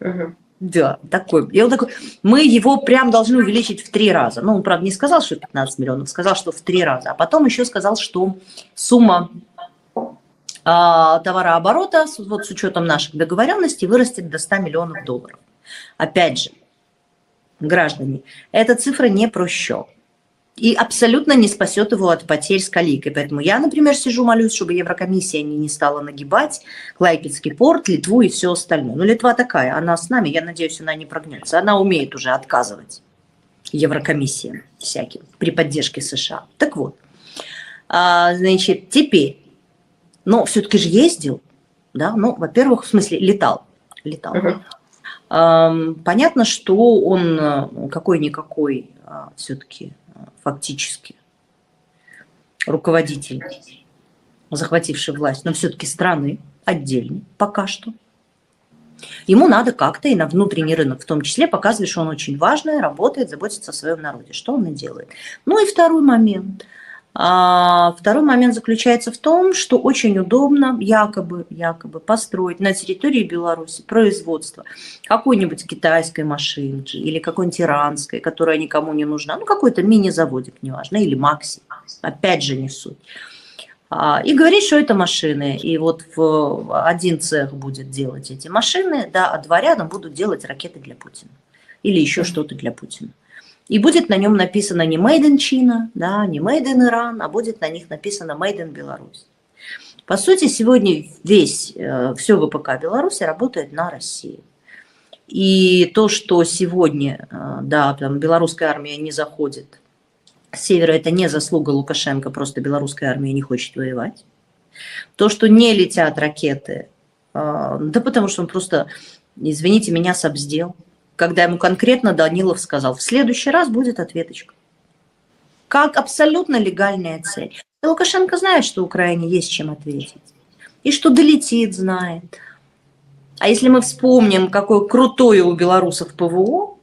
Угу. Да, такой. И он такой, мы его прям должны увеличить в три раза. Ну, он, правда, не сказал, что 15 миллионов, сказал, что в три раза. А потом еще сказал, что сумма а, товарооборота, вот с учетом наших договоренностей, вырастет до 100 миллионов долларов. Опять же, граждане, эта цифра не про счет. И абсолютно не спасет его от потерь с каликой. Поэтому я, например, сижу, молюсь, чтобы Еврокомиссия не, не стала нагибать Клайпецкий порт, Литву и все остальное. Но Литва такая, она с нами, я надеюсь, она не прогнется. Она умеет уже отказывать Еврокомиссиям всяким при поддержке США. Так вот, а, значит, теперь, но все-таки же ездил, да, ну, во-первых, в смысле, летал, летал. Uh-huh. Понятно, что он э, какой-никакой а, все-таки э, фактически руководитель, захвативший власть, но все-таки страны отдельный пока что. Ему надо как-то и на внутренний рынок в том числе показывать, что он очень важный, работает, заботится о своем народе. Что он и делает. Ну и второй момент. А второй момент заключается в том, что очень удобно якобы, якобы построить на территории Беларуси производство какой-нибудь китайской машины или какой-нибудь иранской, которая никому не нужна, ну какой-то мини-заводик, неважно, или Макси, опять же не суть. А, и говорить, что это машины. И вот в один цех будет делать эти машины, да, а два рядом будут делать ракеты для Путина. Или еще что-то для Путина. И будет на нем написано не Made in China, да, не Made in Iran, а будет на них написано Made in Беларусь. По сути, сегодня весь, э, все ВПК Беларуси работает на России. И то, что сегодня, э, да, там белорусская армия не заходит с севера, это не заслуга Лукашенко, просто белорусская армия не хочет воевать. То, что не летят ракеты, э, да потому что он просто, извините меня, собздел когда ему конкретно Данилов сказал, в следующий раз будет ответочка. Как абсолютно легальная цель. И Лукашенко знает, что Украине есть чем ответить. И что долетит, знает. А если мы вспомним, какое крутое у белорусов ПВО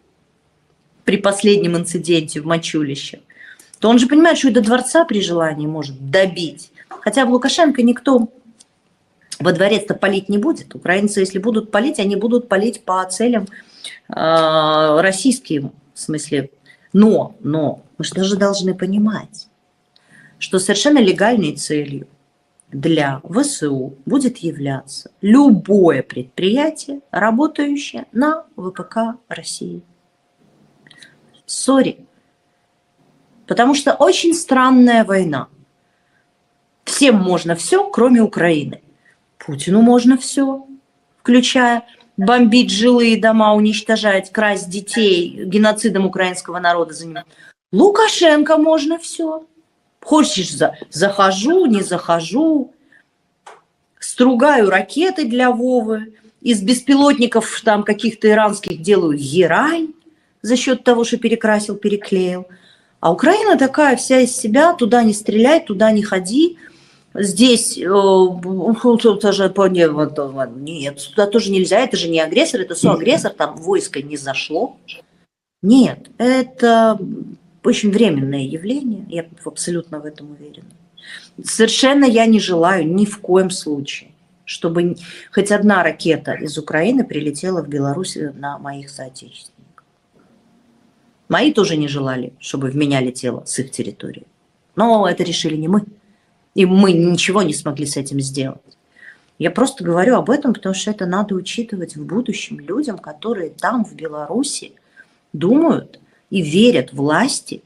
при последнем инциденте в Мачулище, то он же понимает, что и до дворца при желании может добить. Хотя в Лукашенко никто во дворец-то палить не будет. Украинцы, если будут палить, они будут палить по целям российским, в смысле. Но, но, мы же даже должны понимать, что совершенно легальной целью для ВСУ будет являться любое предприятие, работающее на ВПК России. Сори. Потому что очень странная война. Всем можно все, кроме Украины. Путину можно все, включая бомбить жилые дома, уничтожать, красть детей, геноцидом украинского народа занимать. Лукашенко можно все. Хочешь, за, захожу, не захожу, стругаю ракеты для Вовы, из беспилотников там каких-то иранских делаю герань за счет того, что перекрасил, переклеил. А Украина такая вся из себя, туда не стреляй, туда не ходи – Здесь э, тоже нет, сюда тоже нельзя, это же не агрессор, это соагрессор, там войско не зашло. Нет, это очень временное явление, я абсолютно в этом уверена. Совершенно я не желаю ни в коем случае, чтобы хоть одна ракета из Украины прилетела в Беларусь на моих соотечественников. Мои тоже не желали, чтобы в меня летело с их территории. Но это решили не мы. И мы ничего не смогли с этим сделать. Я просто говорю об этом, потому что это надо учитывать в будущем людям, которые там, в Беларуси, думают и верят власти,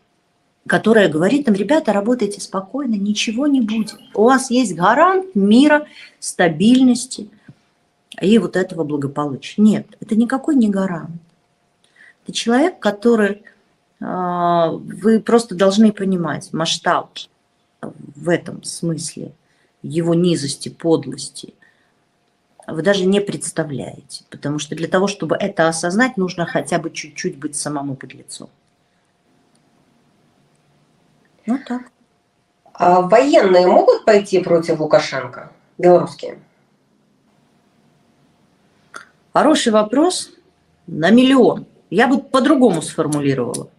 которая говорит им, ребята, работайте спокойно, ничего не будет. У вас есть гарант мира, стабильности и вот этого благополучия. Нет, это никакой не гарант. Это человек, который а, вы просто должны понимать масштаб в этом смысле его низости, подлости, вы даже не представляете. Потому что для того, чтобы это осознать, нужно хотя бы чуть-чуть быть самому под лицом. Ну так. А военные могут пойти против Лукашенко? Белорусские? Хороший вопрос на миллион. Я бы по-другому сформулировала.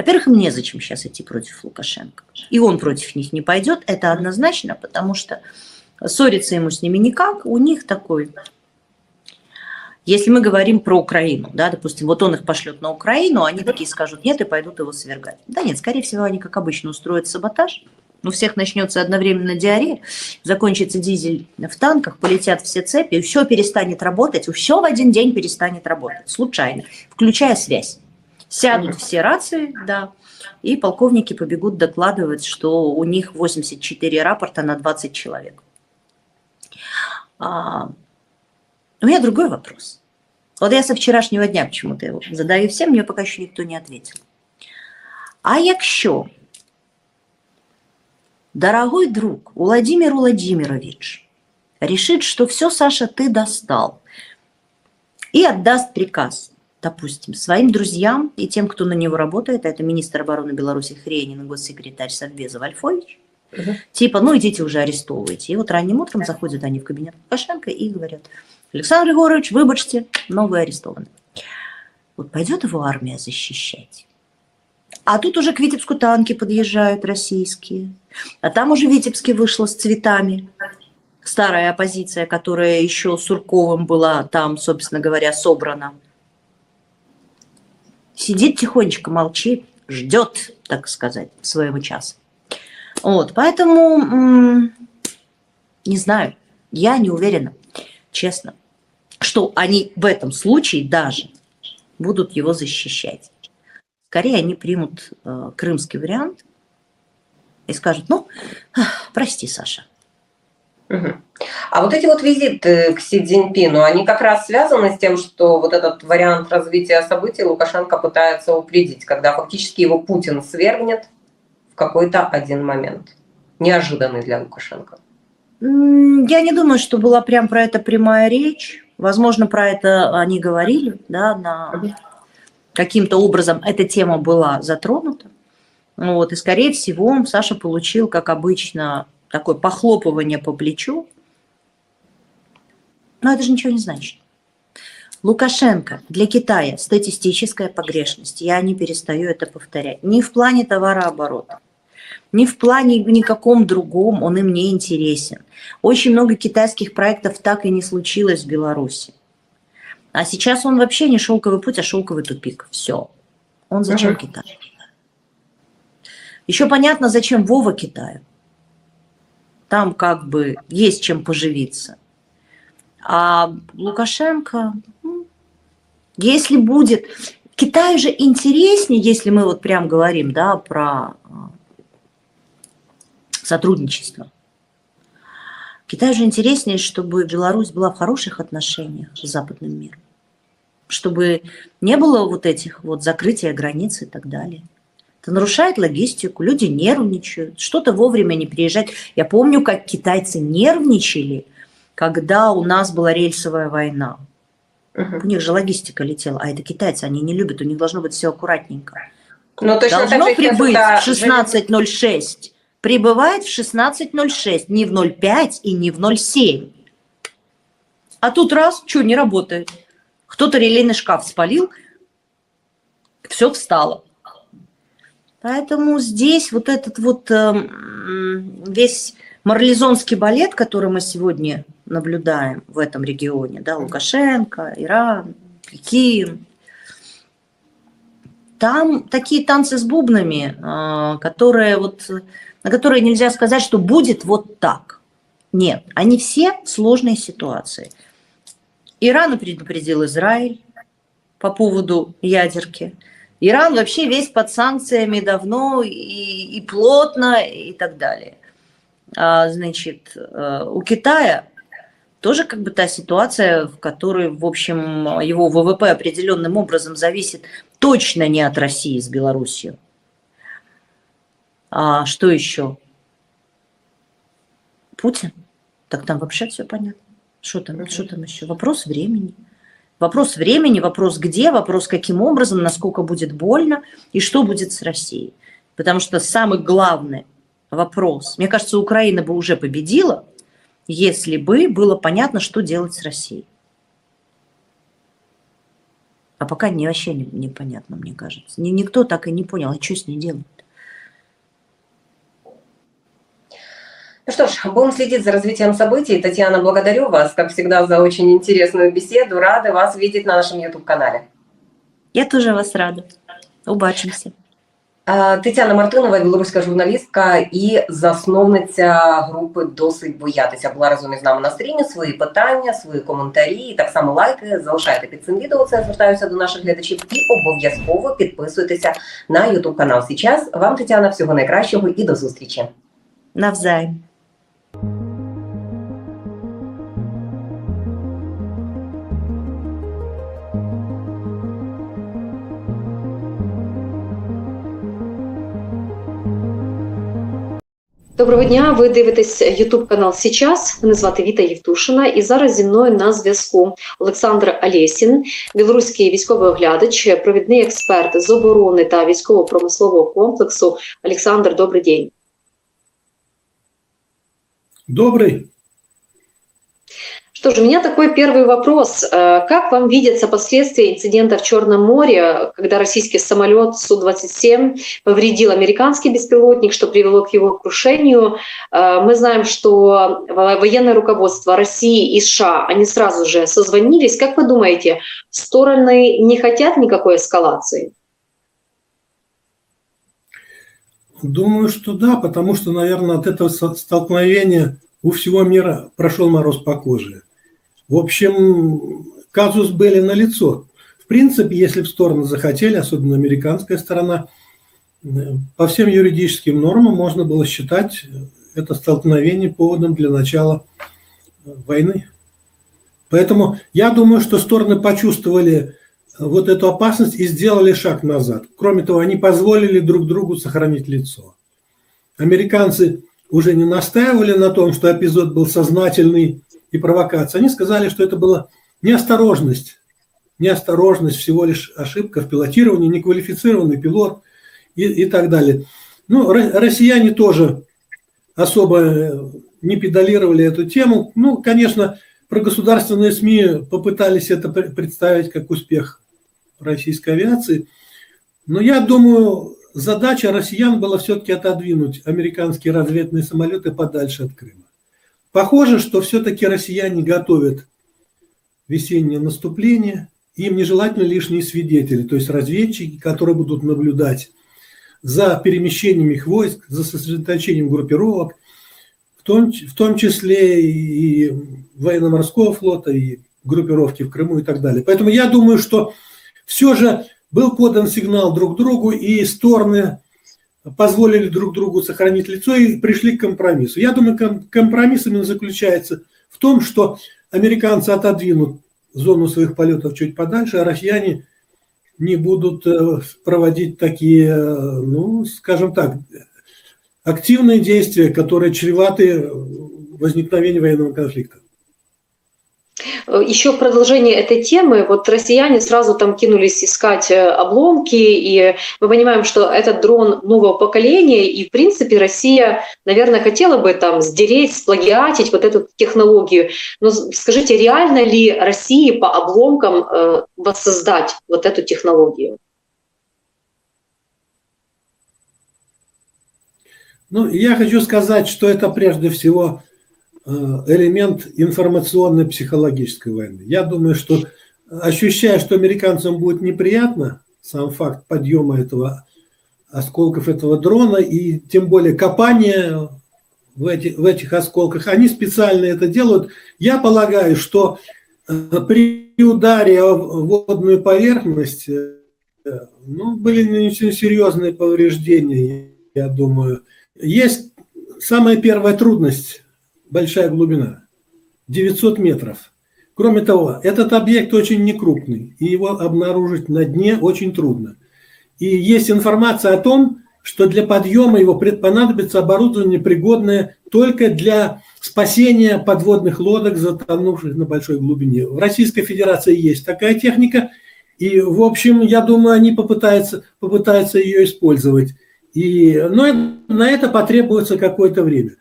Во-первых, им незачем сейчас идти против Лукашенко. И он против них не пойдет, это однозначно, потому что ссориться ему с ними никак. У них такой если мы говорим про Украину, да, допустим, вот он их пошлет на Украину, они такие скажут нет и пойдут его свергать. Да нет, скорее всего, они, как обычно, устроят саботаж, у всех начнется одновременно диарея, закончится дизель в танках, полетят все цепи, все перестанет работать, все в один день перестанет работать, случайно, включая связь. Сядут все рации, да, и полковники побегут докладывать, что у них 84 рапорта на 20 человек. А, у меня другой вопрос. Вот я со вчерашнего дня почему-то его задаю всем, мне пока еще никто не ответил. А якщо, дорогой друг Владимир Владимирович, решит, что все, Саша, ты достал, и отдаст приказ допустим, своим друзьям и тем, кто на него работает, это министр обороны Беларуси Хренин и госсекретарь Совбеза Вальфович, угу. типа, ну идите уже арестовывайте. И вот ранним утром заходят они в кабинет Лукашенко и говорят, Александр Егорович, выбачьте, но вы арестованы. Вот пойдет его армия защищать? А тут уже к Витебску танки подъезжают российские. А там уже Витебске вышло с цветами. Старая оппозиция, которая еще Сурковым была там, собственно говоря, собрана. Сидит тихонечко, молчит, ждет, так сказать, своего часа. Вот, поэтому, не знаю, я не уверена, честно, что они в этом случае даже будут его защищать. Скорее они примут э, крымский вариант и скажут, ну, прости, Саша. А вот эти вот визиты к Си Цзиньпину, они как раз связаны с тем, что вот этот вариант развития событий Лукашенко пытается упредить, когда фактически его Путин свергнет в какой-то один момент, неожиданный для Лукашенко. Я не думаю, что была прям про это прямая речь. Возможно, про это они говорили, да, на каким-то образом эта тема была затронута. Вот, и, скорее всего, Саша получил, как обычно, такое похлопывание по плечу. Но это же ничего не значит. Лукашенко для Китая статистическая погрешность. Я не перестаю это повторять. Не в плане товарооборота, не в плане никаком другом, он им не интересен. Очень много китайских проектов так и не случилось в Беларуси. А сейчас он вообще не шелковый путь, а шелковый тупик. Все. Он зачем uh-huh. Китаю? Еще понятно, зачем Вова Китаю. Там как бы есть чем поживиться. А Лукашенко, ну, если будет... Китаю же интереснее, если мы вот прям говорим, да, про а, сотрудничество. Китаю же интереснее, чтобы Беларусь была в хороших отношениях с западным миром. Чтобы не было вот этих вот закрытия границ и так далее. Это нарушает логистику, люди нервничают, что-то вовремя не приезжать. Я помню, как китайцы нервничали, когда у нас была рельсовая война. Uh-huh. У них же логистика летела, а это китайцы, они не любят, у них должно быть все аккуратненько. Но ну, точно должно так прибыть в 16.06, прибывает в 16.06, не в 0.5 и не в 0.7. А тут раз, что, не работает. Кто-то релейный шкаф спалил, все встало. Поэтому здесь вот этот вот э, весь марлезонский балет, который мы сегодня наблюдаем в этом регионе, да, Лукашенко, Иран, Пекин, там такие танцы с бубнами, э, которые вот, на которые нельзя сказать, что будет вот так. Нет, они все в сложной ситуации. Иран предупредил Израиль по поводу ядерки – Иран вообще весь под санкциями давно и, и плотно и так далее. А, значит, э, у Китая тоже как бы та ситуация, в которой, в общем, его ВВП определенным образом зависит точно не от России с Белоруссией. А что еще? Путин? Так там вообще все понятно. Что там, что там еще? Вопрос времени. Вопрос времени, вопрос где, вопрос каким образом, насколько будет больно и что будет с Россией. Потому что самый главный вопрос, мне кажется, Украина бы уже победила, если бы было понятно, что делать с Россией. А пока не, вообще непонятно, не мне кажется. Никто так и не понял, а что с ней делать. Ну что ж, будем следить за развитием событий. Татьяна, благодарю вас, как всегда, за очень интересную беседу. Рада вас видеть на нашем YouTube-канале. Я тоже вас рада. Убачимся. Тетяна Мартинова, білоруська журналістка і засновниця групи Досить боятися. Була разом із нами на стрімі. Свої питання, свої коментарі, і так само лайки залишайте під цим відео. Це звертаюся до наших глядачів і обов'язково підписуйтеся на YouTube канал. Сейчас вам Тетяна всього найкращого і до зустрічі. Навзаєм. Доброго дня, ви дивитесь Ютуб канал Січас. Мене звати Віта Євтушина, і зараз зі мною на зв'язку Олександр Алєсін, білоруський військовий оглядач, провідний експерт з оборони та військово-промислового комплексу. Олександр, добрий день. Добрий. Что же, у меня такой первый вопрос. Э, как вам видятся последствия инцидента в Черном море, когда российский самолет Су-27 повредил американский беспилотник, что привело к его крушению? Э, мы знаем, что военное руководство России и США, они сразу же созвонились. Как вы думаете, стороны не хотят никакой эскалации? Думаю, что да, потому что, наверное, от этого столкновения у всего мира прошел мороз по коже. В общем, казус были на лицо. В принципе, если бы стороны захотели, особенно американская сторона, по всем юридическим нормам можно было считать это столкновение поводом для начала войны. Поэтому я думаю, что стороны почувствовали вот эту опасность и сделали шаг назад. Кроме того, они позволили друг другу сохранить лицо. Американцы уже не настаивали на том, что эпизод был сознательный и провокация. Они сказали, что это была неосторожность, неосторожность, всего лишь ошибка в пилотировании, неквалифицированный пилот и, и так далее. Ну, россияне тоже особо не педалировали эту тему. Ну, конечно, про государственные СМИ попытались это представить как успех российской авиации. Но я думаю, задача россиян была все-таки отодвинуть американские разведные самолеты подальше от Крыма. Похоже, что все-таки россияне готовят весеннее наступление. Им нежелательно лишние свидетели, то есть разведчики, которые будут наблюдать за перемещением их войск, за сосредоточением группировок, в том, в том числе и военно-морского флота, и группировки в Крыму и так далее. Поэтому я думаю, что все же был подан сигнал друг другу, и стороны позволили друг другу сохранить лицо и пришли к компромиссу. Я думаю, компромисс именно заключается в том, что американцы отодвинут зону своих полетов чуть подальше, а россияне не будут э, проводить такие, ну, скажем так, активные действия, которые чреваты возникновением военного конфликта. Еще продолжение этой темы, вот россияне сразу там кинулись искать э, обломки, и мы понимаем, что этот дрон нового поколения, и в принципе Россия, наверное, хотела бы там сдереть, сплагиатить вот эту технологию. Но скажите, реально ли России по обломкам э, воссоздать вот эту технологию? Ну, я хочу сказать, что это прежде всего элемент информационной психологической войны. Я думаю, что ощущая, что американцам будет неприятно сам факт подъема этого осколков этого дрона и тем более копания в, эти, в этих осколках, они специально это делают. Я полагаю, что э, при ударе в водную поверхность э, ну, были очень серьезные повреждения, я думаю. Есть самая первая трудность большая глубина, 900 метров. Кроме того, этот объект очень некрупный, и его обнаружить на дне очень трудно. И есть информация о том, что для подъема его понадобится оборудование, пригодное только для спасения подводных лодок, затонувших на большой глубине. В Российской Федерации есть такая техника, и, в общем, я думаю, они попытаются, попытаются ее использовать. И, но на это потребуется какое-то время.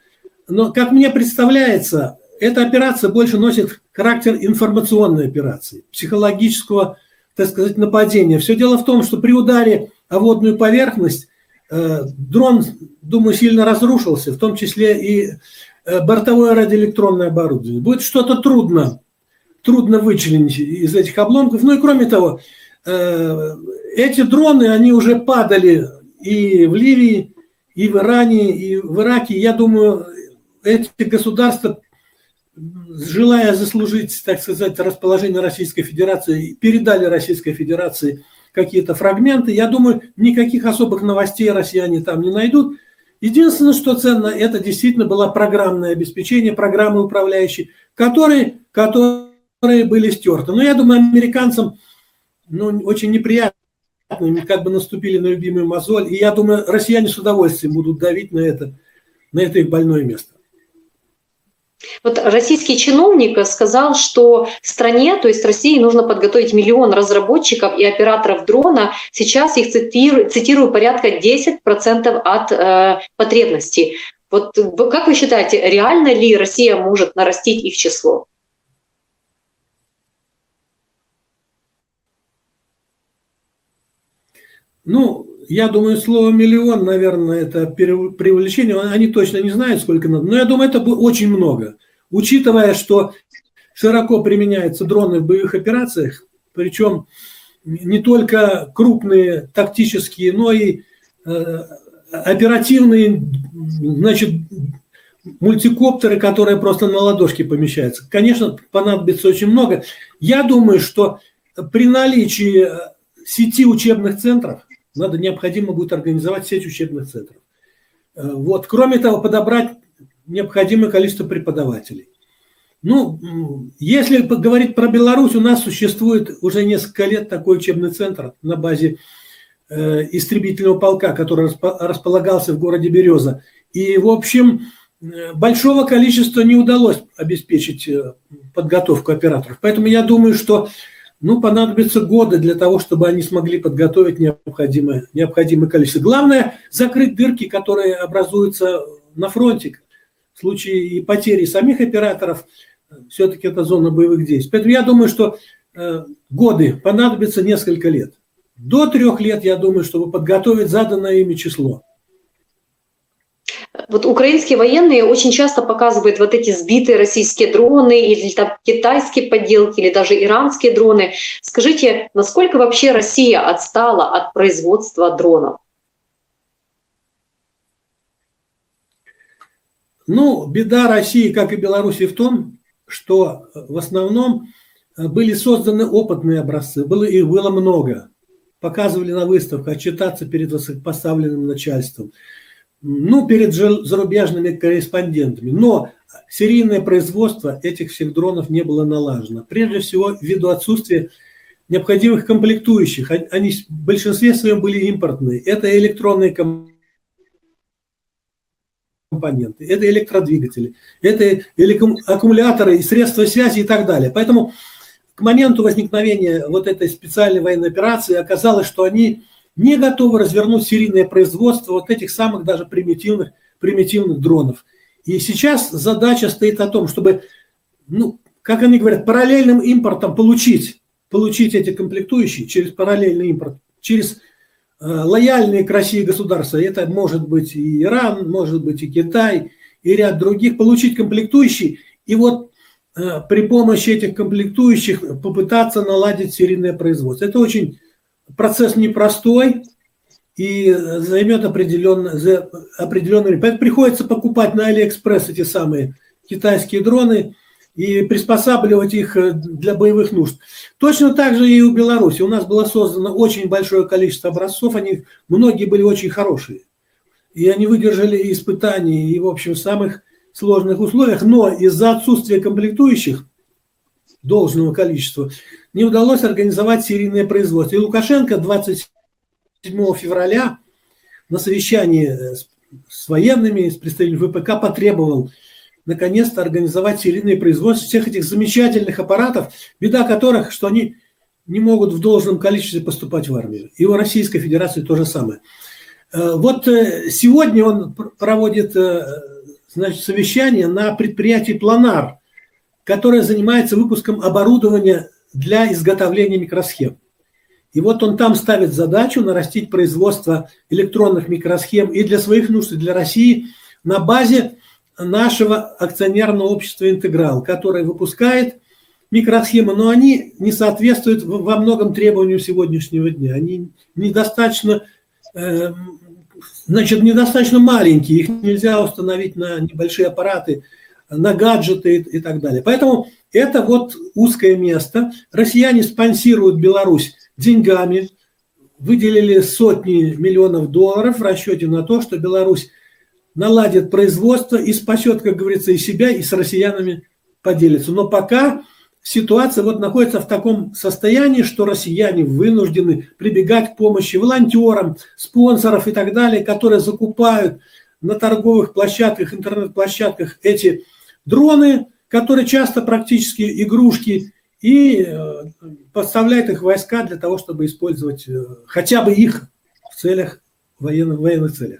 Но, как мне представляется, эта операция больше носит характер информационной операции, психологического, так сказать, нападения. Все дело в том, что при ударе о водную поверхность э, дрон, думаю, сильно разрушился, в том числе и э, бортовое радиоэлектронное оборудование. Будет что-то трудно, трудно вычленить из этих обломков. Ну и кроме того, э, эти дроны, они уже падали и в Ливии, и в Иране, и в Ираке. Я думаю, эти государства, желая заслужить, так сказать, расположение Российской Федерации, передали Российской Федерации какие-то фрагменты. Я думаю, никаких особых новостей россияне там не найдут. Единственное, что ценно, это действительно было программное обеспечение, программы управляющие, которые, которые были стерты. Но я думаю, американцам ну, очень неприятно, как бы наступили на любимую мозоль. И я думаю, россияне с удовольствием будут давить на это, на это их больное место. Вот российский чиновник сказал, что стране, то есть России, нужно подготовить миллион разработчиков и операторов дрона. Сейчас их цитирую, цитирую порядка 10% от э, потребностей. Вот как вы считаете, реально ли Россия может нарастить их число? Ну, я думаю, слово миллион, наверное, это преувеличение. Они точно не знают, сколько надо. Но я думаю, это очень много. Учитывая, что широко применяются дроны в боевых операциях, причем не только крупные тактические, но и э, оперативные, значит, мультикоптеры, которые просто на ладошке помещаются. Конечно, понадобится очень много. Я думаю, что при наличии э, сети учебных центров, надо необходимо будет организовать сеть учебных центров. Э, вот. Кроме того, подобрать необходимое количество преподавателей. Ну, если говорить про Беларусь, у нас существует уже несколько лет такой учебный центр на базе э, истребительного полка, который располагался в городе Береза. И, в общем, э, большого количества не удалось обеспечить подготовку операторов. Поэтому я думаю, что ну, понадобятся годы для того, чтобы они смогли подготовить необходимое, необходимое количество. Главное – закрыть дырки, которые образуются на фронте. В случае и потери самих операторов, все-таки это зона боевых действий. Поэтому я думаю, что э, годы понадобится несколько лет. До трех лет, я думаю, чтобы подготовить заданное ими число. Вот украинские военные очень часто показывают вот эти сбитые российские дроны или там китайские подделки или даже иранские дроны. Скажите, насколько вообще Россия отстала от производства дронов? Ну, беда России, как и Беларуси, в том, что в основном были созданы опытные образцы, было, их было много. Показывали на выставках, отчитаться перед поставленным начальством ну, перед зарубежными корреспондентами. Но серийное производство этих всех дронов не было налажено. Прежде всего, ввиду отсутствия необходимых комплектующих. Они в большинстве своем были импортные. Это электронные компоненты, это электродвигатели, это аккумуляторы и средства связи и так далее. Поэтому к моменту возникновения вот этой специальной военной операции оказалось, что они не готовы развернуть серийное производство вот этих самых даже примитивных, примитивных дронов. И сейчас задача стоит о том, чтобы, ну, как они говорят, параллельным импортом получить, получить эти комплектующие через параллельный импорт, через э, лояльные к России государства. Это может быть и Иран, может быть и Китай, и ряд других, получить комплектующие. И вот э, при помощи этих комплектующих попытаться наладить серийное производство. Это очень процесс непростой и займет определенно, определенное время. Поэтому приходится покупать на Алиэкспресс эти самые китайские дроны и приспосабливать их для боевых нужд. Точно так же и у Беларуси. У нас было создано очень большое количество образцов, они многие были очень хорошие. И они выдержали испытания и, в общем, в самых сложных условиях. Но из-за отсутствия комплектующих должного количества не удалось организовать серийное производство. И Лукашенко 27 февраля на совещании с военными, с представителями ВПК потребовал наконец-то организовать серийное производство всех этих замечательных аппаратов, беда которых, что они не могут в должном количестве поступать в армию. И у Российской Федерации то же самое. Э, вот э, сегодня он проводит э, значит, совещание на предприятии «Планар», которое занимается выпуском оборудования для изготовления микросхем. И вот он там ставит задачу нарастить производство электронных микросхем и для своих нужд, и для России на базе нашего акционерного общества «Интеграл», которое выпускает микросхемы, но они не соответствуют во многом требованию сегодняшнего дня. Они недостаточно, э, значит, недостаточно маленькие, их нельзя установить на небольшие аппараты, на гаджеты и так далее. Поэтому это вот узкое место. Россияне спонсируют Беларусь деньгами, выделили сотни миллионов долларов в расчете на то, что Беларусь наладит производство и спасет, как говорится, и себя, и с россиянами поделится. Но пока ситуация вот находится в таком состоянии, что россияне вынуждены прибегать к помощи волонтерам, спонсоров и так далее, которые закупают на торговых площадках, интернет-площадках эти дроны, которые часто практически игрушки, и э, подставляет их войска для того, чтобы использовать э, хотя бы их в целях, военных, военных целях.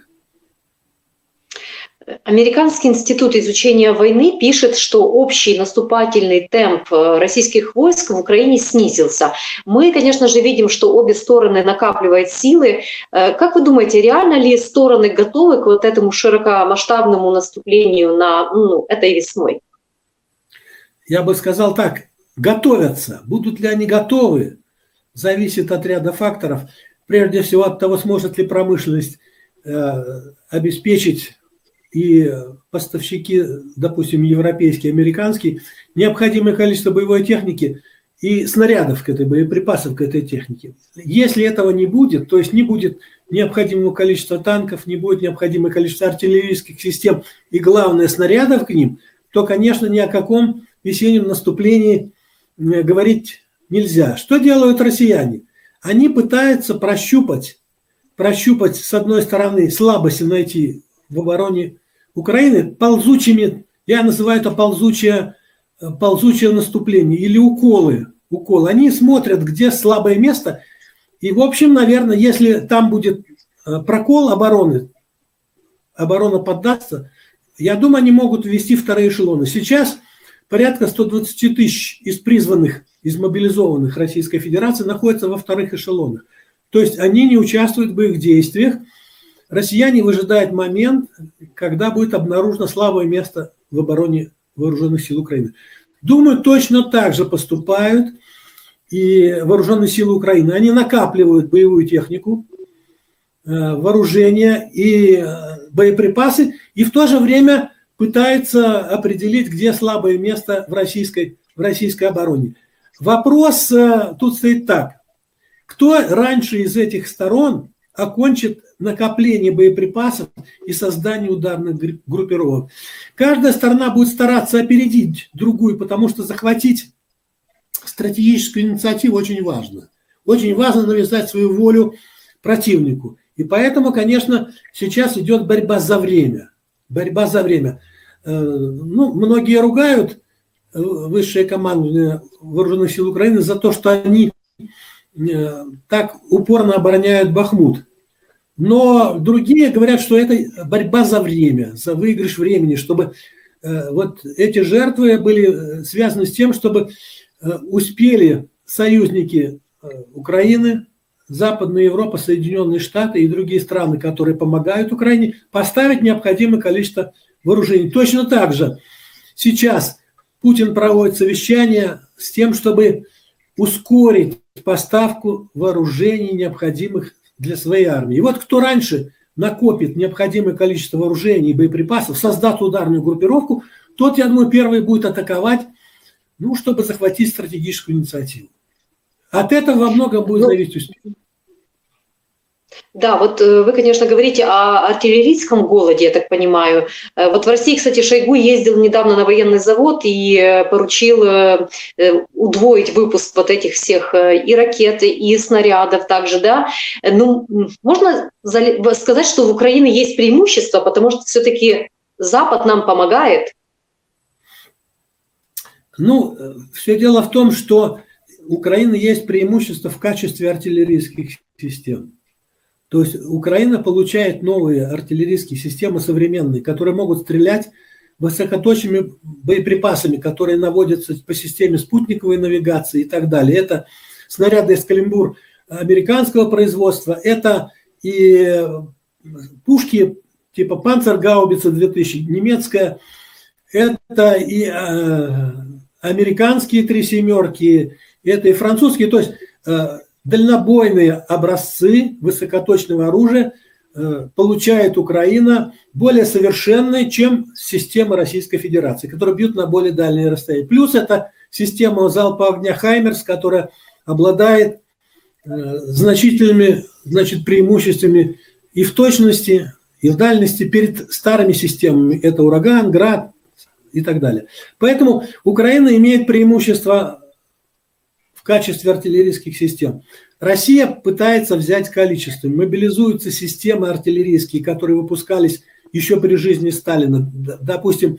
Американский институт изучения войны пишет, что общий наступательный темп э, российских войск в Украине снизился. Мы, конечно же, видим, что обе стороны накапливают силы. Как вы думаете, реально ли стороны готовы к вот этому широкомасштабному наступлению на ну, этой весной? Я бы сказал так, готовятся. Будут ли они готовы, зависит от ряда факторов. Прежде всего от того, сможет ли промышленность э, обеспечить и поставщики, допустим, европейские, американские, необходимое количество боевой техники и снарядов к этой, боеприпасов к этой технике. Если этого не будет, то есть не будет необходимого количества танков, не будет необходимого количества артиллерийских систем и, главное, снарядов к ним, то, конечно, ни о каком весеннем наступлении э, говорить нельзя. Что делают россияне? Они пытаются прощупать, прощупать, с одной стороны, слабости найти в обороне Украины ползучими, я называю это ползучее, ползучее наступление или уколы. уколы. Они смотрят, где слабое место. И, в общем, наверное, если там будет э, прокол обороны, оборона поддастся, я думаю, они могут ввести вторые эшелоны. Сейчас порядка 120 тысяч из призванных, из мобилизованных Российской Федерации находятся во вторых эшелонах. То есть они не участвуют в боевых действиях, Россияне выжидают момент, когда будет обнаружено слабое место в обороне вооруженных сил Украины. Думаю, точно так же поступают и вооруженные силы Украины. Они накапливают боевую технику, э, вооружение и э, боеприпасы, и в то же время пытаются определить, где слабое место в российской, в российской обороне. Вопрос э, тут стоит так. Кто раньше из этих сторон окончит накопление боеприпасов и создание ударных группировок. Каждая сторона будет стараться опередить другую, потому что захватить стратегическую инициативу очень важно. Очень важно навязать свою волю противнику. И поэтому, конечно, сейчас идет борьба за время. Борьба за время. Э, ну, многие ругают э, высшее командование Вооруженных сил Украины за то, что они э, так упорно обороняют Бахмут. Но другие говорят, что это борьба за время, за выигрыш времени, чтобы вот эти жертвы были связаны с тем, чтобы успели союзники Украины, Западная Европа, Соединенные Штаты и другие страны, которые помогают Украине, поставить необходимое количество вооружений. Точно так же сейчас Путин проводит совещание с тем, чтобы ускорить поставку вооружений, необходимых для своей армии. И вот кто раньше накопит необходимое количество вооружений и боеприпасов, создаст ударную группировку, тот, я думаю, первый будет атаковать, ну, чтобы захватить стратегическую инициативу. От этого во многом будет ну, зависеть успех. Да, вот э, вы, конечно, говорите о артиллерийском голоде, я так понимаю. Э, вот в России, кстати, Шойгу ездил недавно на военный завод и э, поручил удвоить выпуск вот этих всех и ракет, и снарядов также, да. Ну, можно сказать, что в Украине есть преимущество, потому что все-таки Запад нам помогает. Ну, все дело в том, что у Украины есть преимущество в качестве артиллерийских систем. То есть Украина получает новые артиллерийские системы современные, которые могут стрелять высокоточными боеприпасами, которые наводятся по системе спутниковой навигации и так далее. Это снаряды «Эскалимбур» американского производства, это и пушки типа «Панцергаубица 2000» немецкая, это и э, американские три семерки, это и французские. То есть э, дальнобойные образцы высокоточного оружия э, получает Украина более совершенные, чем система Российской Федерации, которые бьют на более дальние расстояния. Плюс это система залпового огня «Хаймерс», которая обладает э, значительными значит, преимуществами и в точности, и в дальности перед старыми системами. Это «Ураган», «Град» и так далее. Поэтому Украина имеет преимущество в качестве артиллерийских систем. Россия пытается взять количество. Мобилизуются системы артиллерийские, которые выпускались еще при жизни Сталина. Допустим,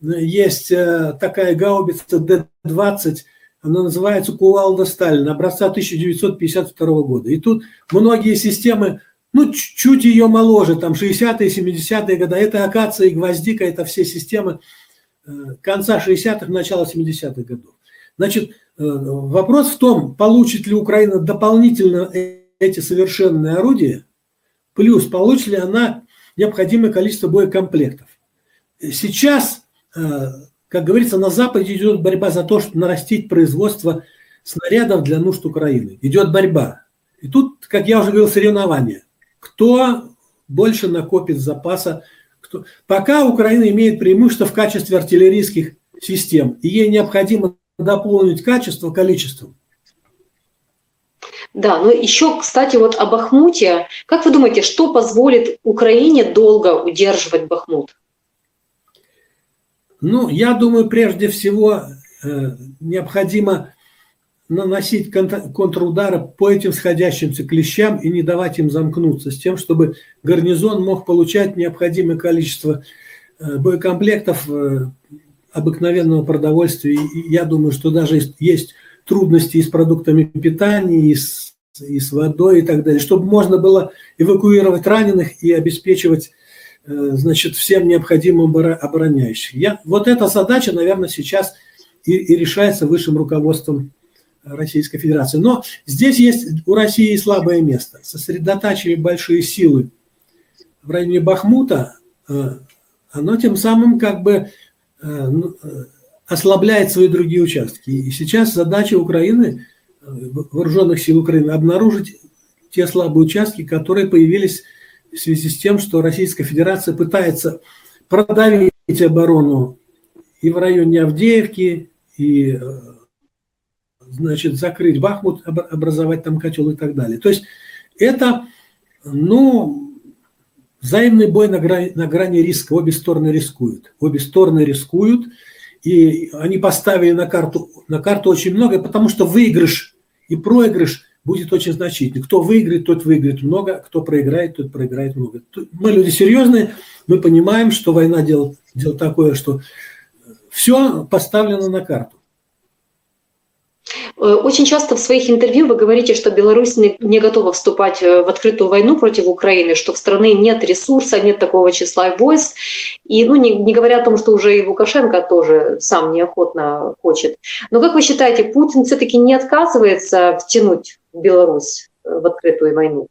есть э, такая гаубица Д-20, она называется Кувалда Сталина, образца 1952 года. И тут многие системы ну, чуть ее моложе, там 60-е, 70-е годы. Это акация и гвоздика, это все системы э, конца 60-х, начала 70-х годов. Значит, вопрос в том, получит ли Украина дополнительно эти совершенные орудия, плюс получит ли она необходимое количество боекомплектов. Сейчас, э, как говорится, на Западе идет борьба за то, чтобы нарастить производство снарядов для нужд Украины. Идет борьба. И тут, как я уже говорил, соревнования кто больше накопит запаса. Кто... Пока Украина имеет преимущество в качестве артиллерийских систем, и ей необходимо дополнить качество количеством. Да, но еще, кстати, вот о Бахмуте. Как вы думаете, что позволит Украине долго удерживать Бахмут? Ну, я думаю, прежде всего э, необходимо наносить контрудары по этим сходящимся клещам и не давать им замкнуться, с тем, чтобы гарнизон мог получать необходимое количество э, боекомплектов э, обыкновенного продовольствия. Я думаю, что даже есть трудности и с продуктами питания, и с, и с водой и так далее, чтобы можно было эвакуировать раненых и обеспечивать э, значит, всем необходимым обороняющих. Я, вот эта задача, наверное, сейчас и, и решается высшим руководством Российской Федерации. Но здесь есть у России слабое место. Сосредотачивая большие силы в районе Бахмута, э, оно тем самым как бы ослабляет свои другие участки. И сейчас задача Украины, вооруженных сил Украины, обнаружить те слабые участки, которые появились в связи с тем, что Российская Федерация пытается продавить оборону и в районе Авдеевки, и значит, закрыть Бахмут, образовать там котел и так далее. То есть это, ну, взаимный бой на грани, на грани риска. Обе стороны рискуют. Обе стороны рискуют. И они поставили на карту, на карту очень много, потому что выигрыш и проигрыш будет очень значительный. Кто выиграет, тот выиграет много, кто проиграет, тот проиграет много. Мы люди серьезные, мы понимаем, что война дело, дело такое, что все поставлено на карту. Э, очень часто в своих интервью вы говорите, что Беларусь не, готова вступать э, в открытую войну против Украины, что в страны нет ресурса, нет такого числа войск. И ну, не, не говоря о том, что уже и Лукашенко тоже сам неохотно хочет. Но как вы считаете, Путин все-таки не отказывается втянуть Беларусь э, в открытую войну?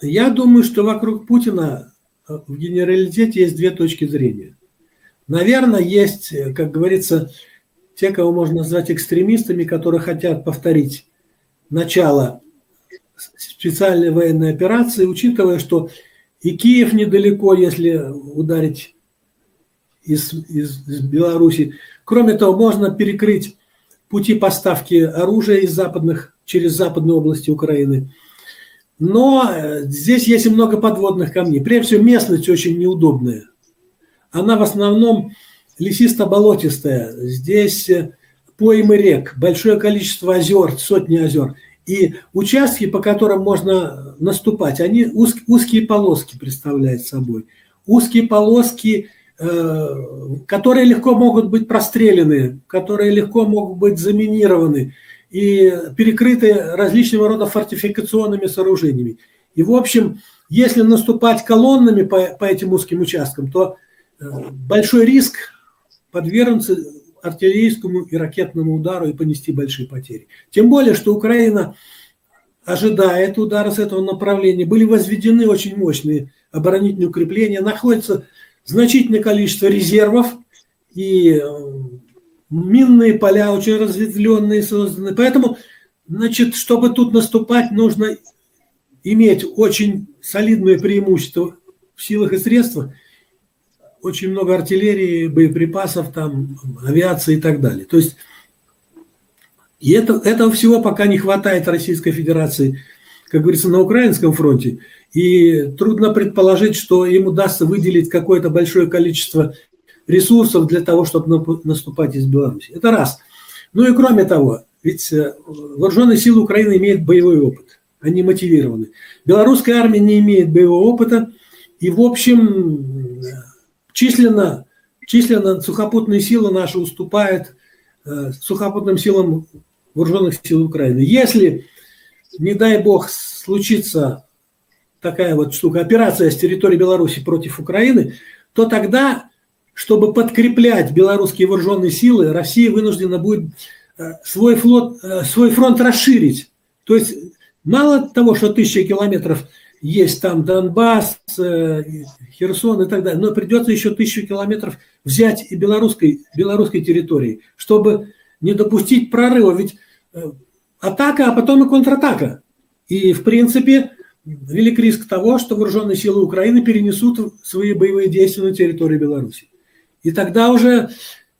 Я думаю, что вокруг Путина в генералитете есть две точки зрения. Наверное, есть, как говорится, те, кого можно назвать экстремистами, которые хотят повторить начало специальной военной операции, учитывая, что и Киев недалеко, если ударить из, из, из Беларуси. Кроме того, можно перекрыть пути поставки оружия из западных, через западные области Украины. Но э, здесь есть и много подводных камней. Прежде всего, местность очень неудобная. Она в основном лесисто-болотистая, здесь э, поймы рек, большое количество озер, сотни озер. И участки, по которым можно наступать, они уз, узкие полоски представляют собой. Узкие полоски, э, которые легко могут быть прострелены, которые легко могут быть заминированы и перекрыты различного рода фортификационными сооружениями. И, в общем, если наступать колоннами по, по этим узким участкам, то э, большой риск подвергнуться артиллерийскому и ракетному удару и понести большие потери. Тем более, что Украина ожидает удара с этого направления. Были возведены очень мощные оборонительные укрепления, находится значительное количество резервов и э, минные поля очень разветвленные созданы. Поэтому, значит, чтобы тут наступать, нужно иметь очень солидное преимущество в силах и средствах – очень много артиллерии, боеприпасов, там, авиации и так далее. То есть и это, этого всего пока не хватает Российской Федерации, как говорится, на украинском фронте. И трудно предположить, что им удастся выделить какое-то большое количество ресурсов для того, чтобы наступать из Беларуси. Это раз. Ну и кроме того, ведь э, вооруженные силы Украины имеют боевой опыт. Они мотивированы. Белорусская армия не имеет боевого опыта. И, в общем, Численно, численно сухопутные силы наши уступают э, сухопутным силам вооруженных сил Украины. Если, не дай бог, случится такая вот штука, операция с территории Беларуси против Украины, то тогда, чтобы подкреплять белорусские вооруженные силы, Россия вынуждена будет э, свой, флот, э, свой фронт расширить. То есть мало того, что тысяча километров есть там Донбасс, э, Херсон и так далее, но придется еще тысячу километров взять и белорусской, белорусской территории, чтобы не допустить прорыва. Ведь атака, а потом и контратака. И, в принципе, велик риск того, что вооруженные силы Украины перенесут свои боевые действия на территорию Беларуси. И тогда уже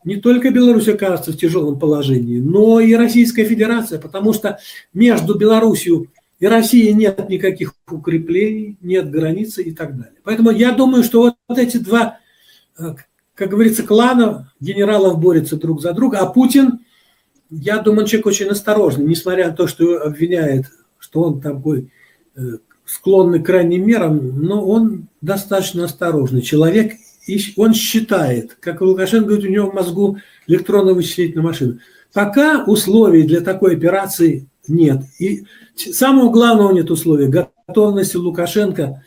не только Беларусь окажется в тяжелом положении, но и Российская Федерация, потому что между Беларусью и Россией нет никаких укреплений, нет границы и так далее. Поэтому я думаю, что вот, вот эти два, э, как говорится, клана генералов борются друг за друга, а Путин, я думаю, человек очень осторожный, несмотря на то, что обвиняет, что он такой э, склонный к крайним мерам, но он достаточно осторожный человек, и он считает, как Лукашенко говорит, у него в мозгу электронная вычислительная машина. Пока условий для такой операции нет. И самого главного нет условия – готовности Лукашенко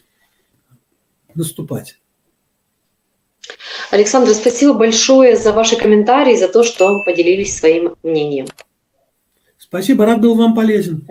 наступать. Александр, спасибо большое за ваши комментарии, за то, что поделились своим мнением. Спасибо, рад был вам полезен.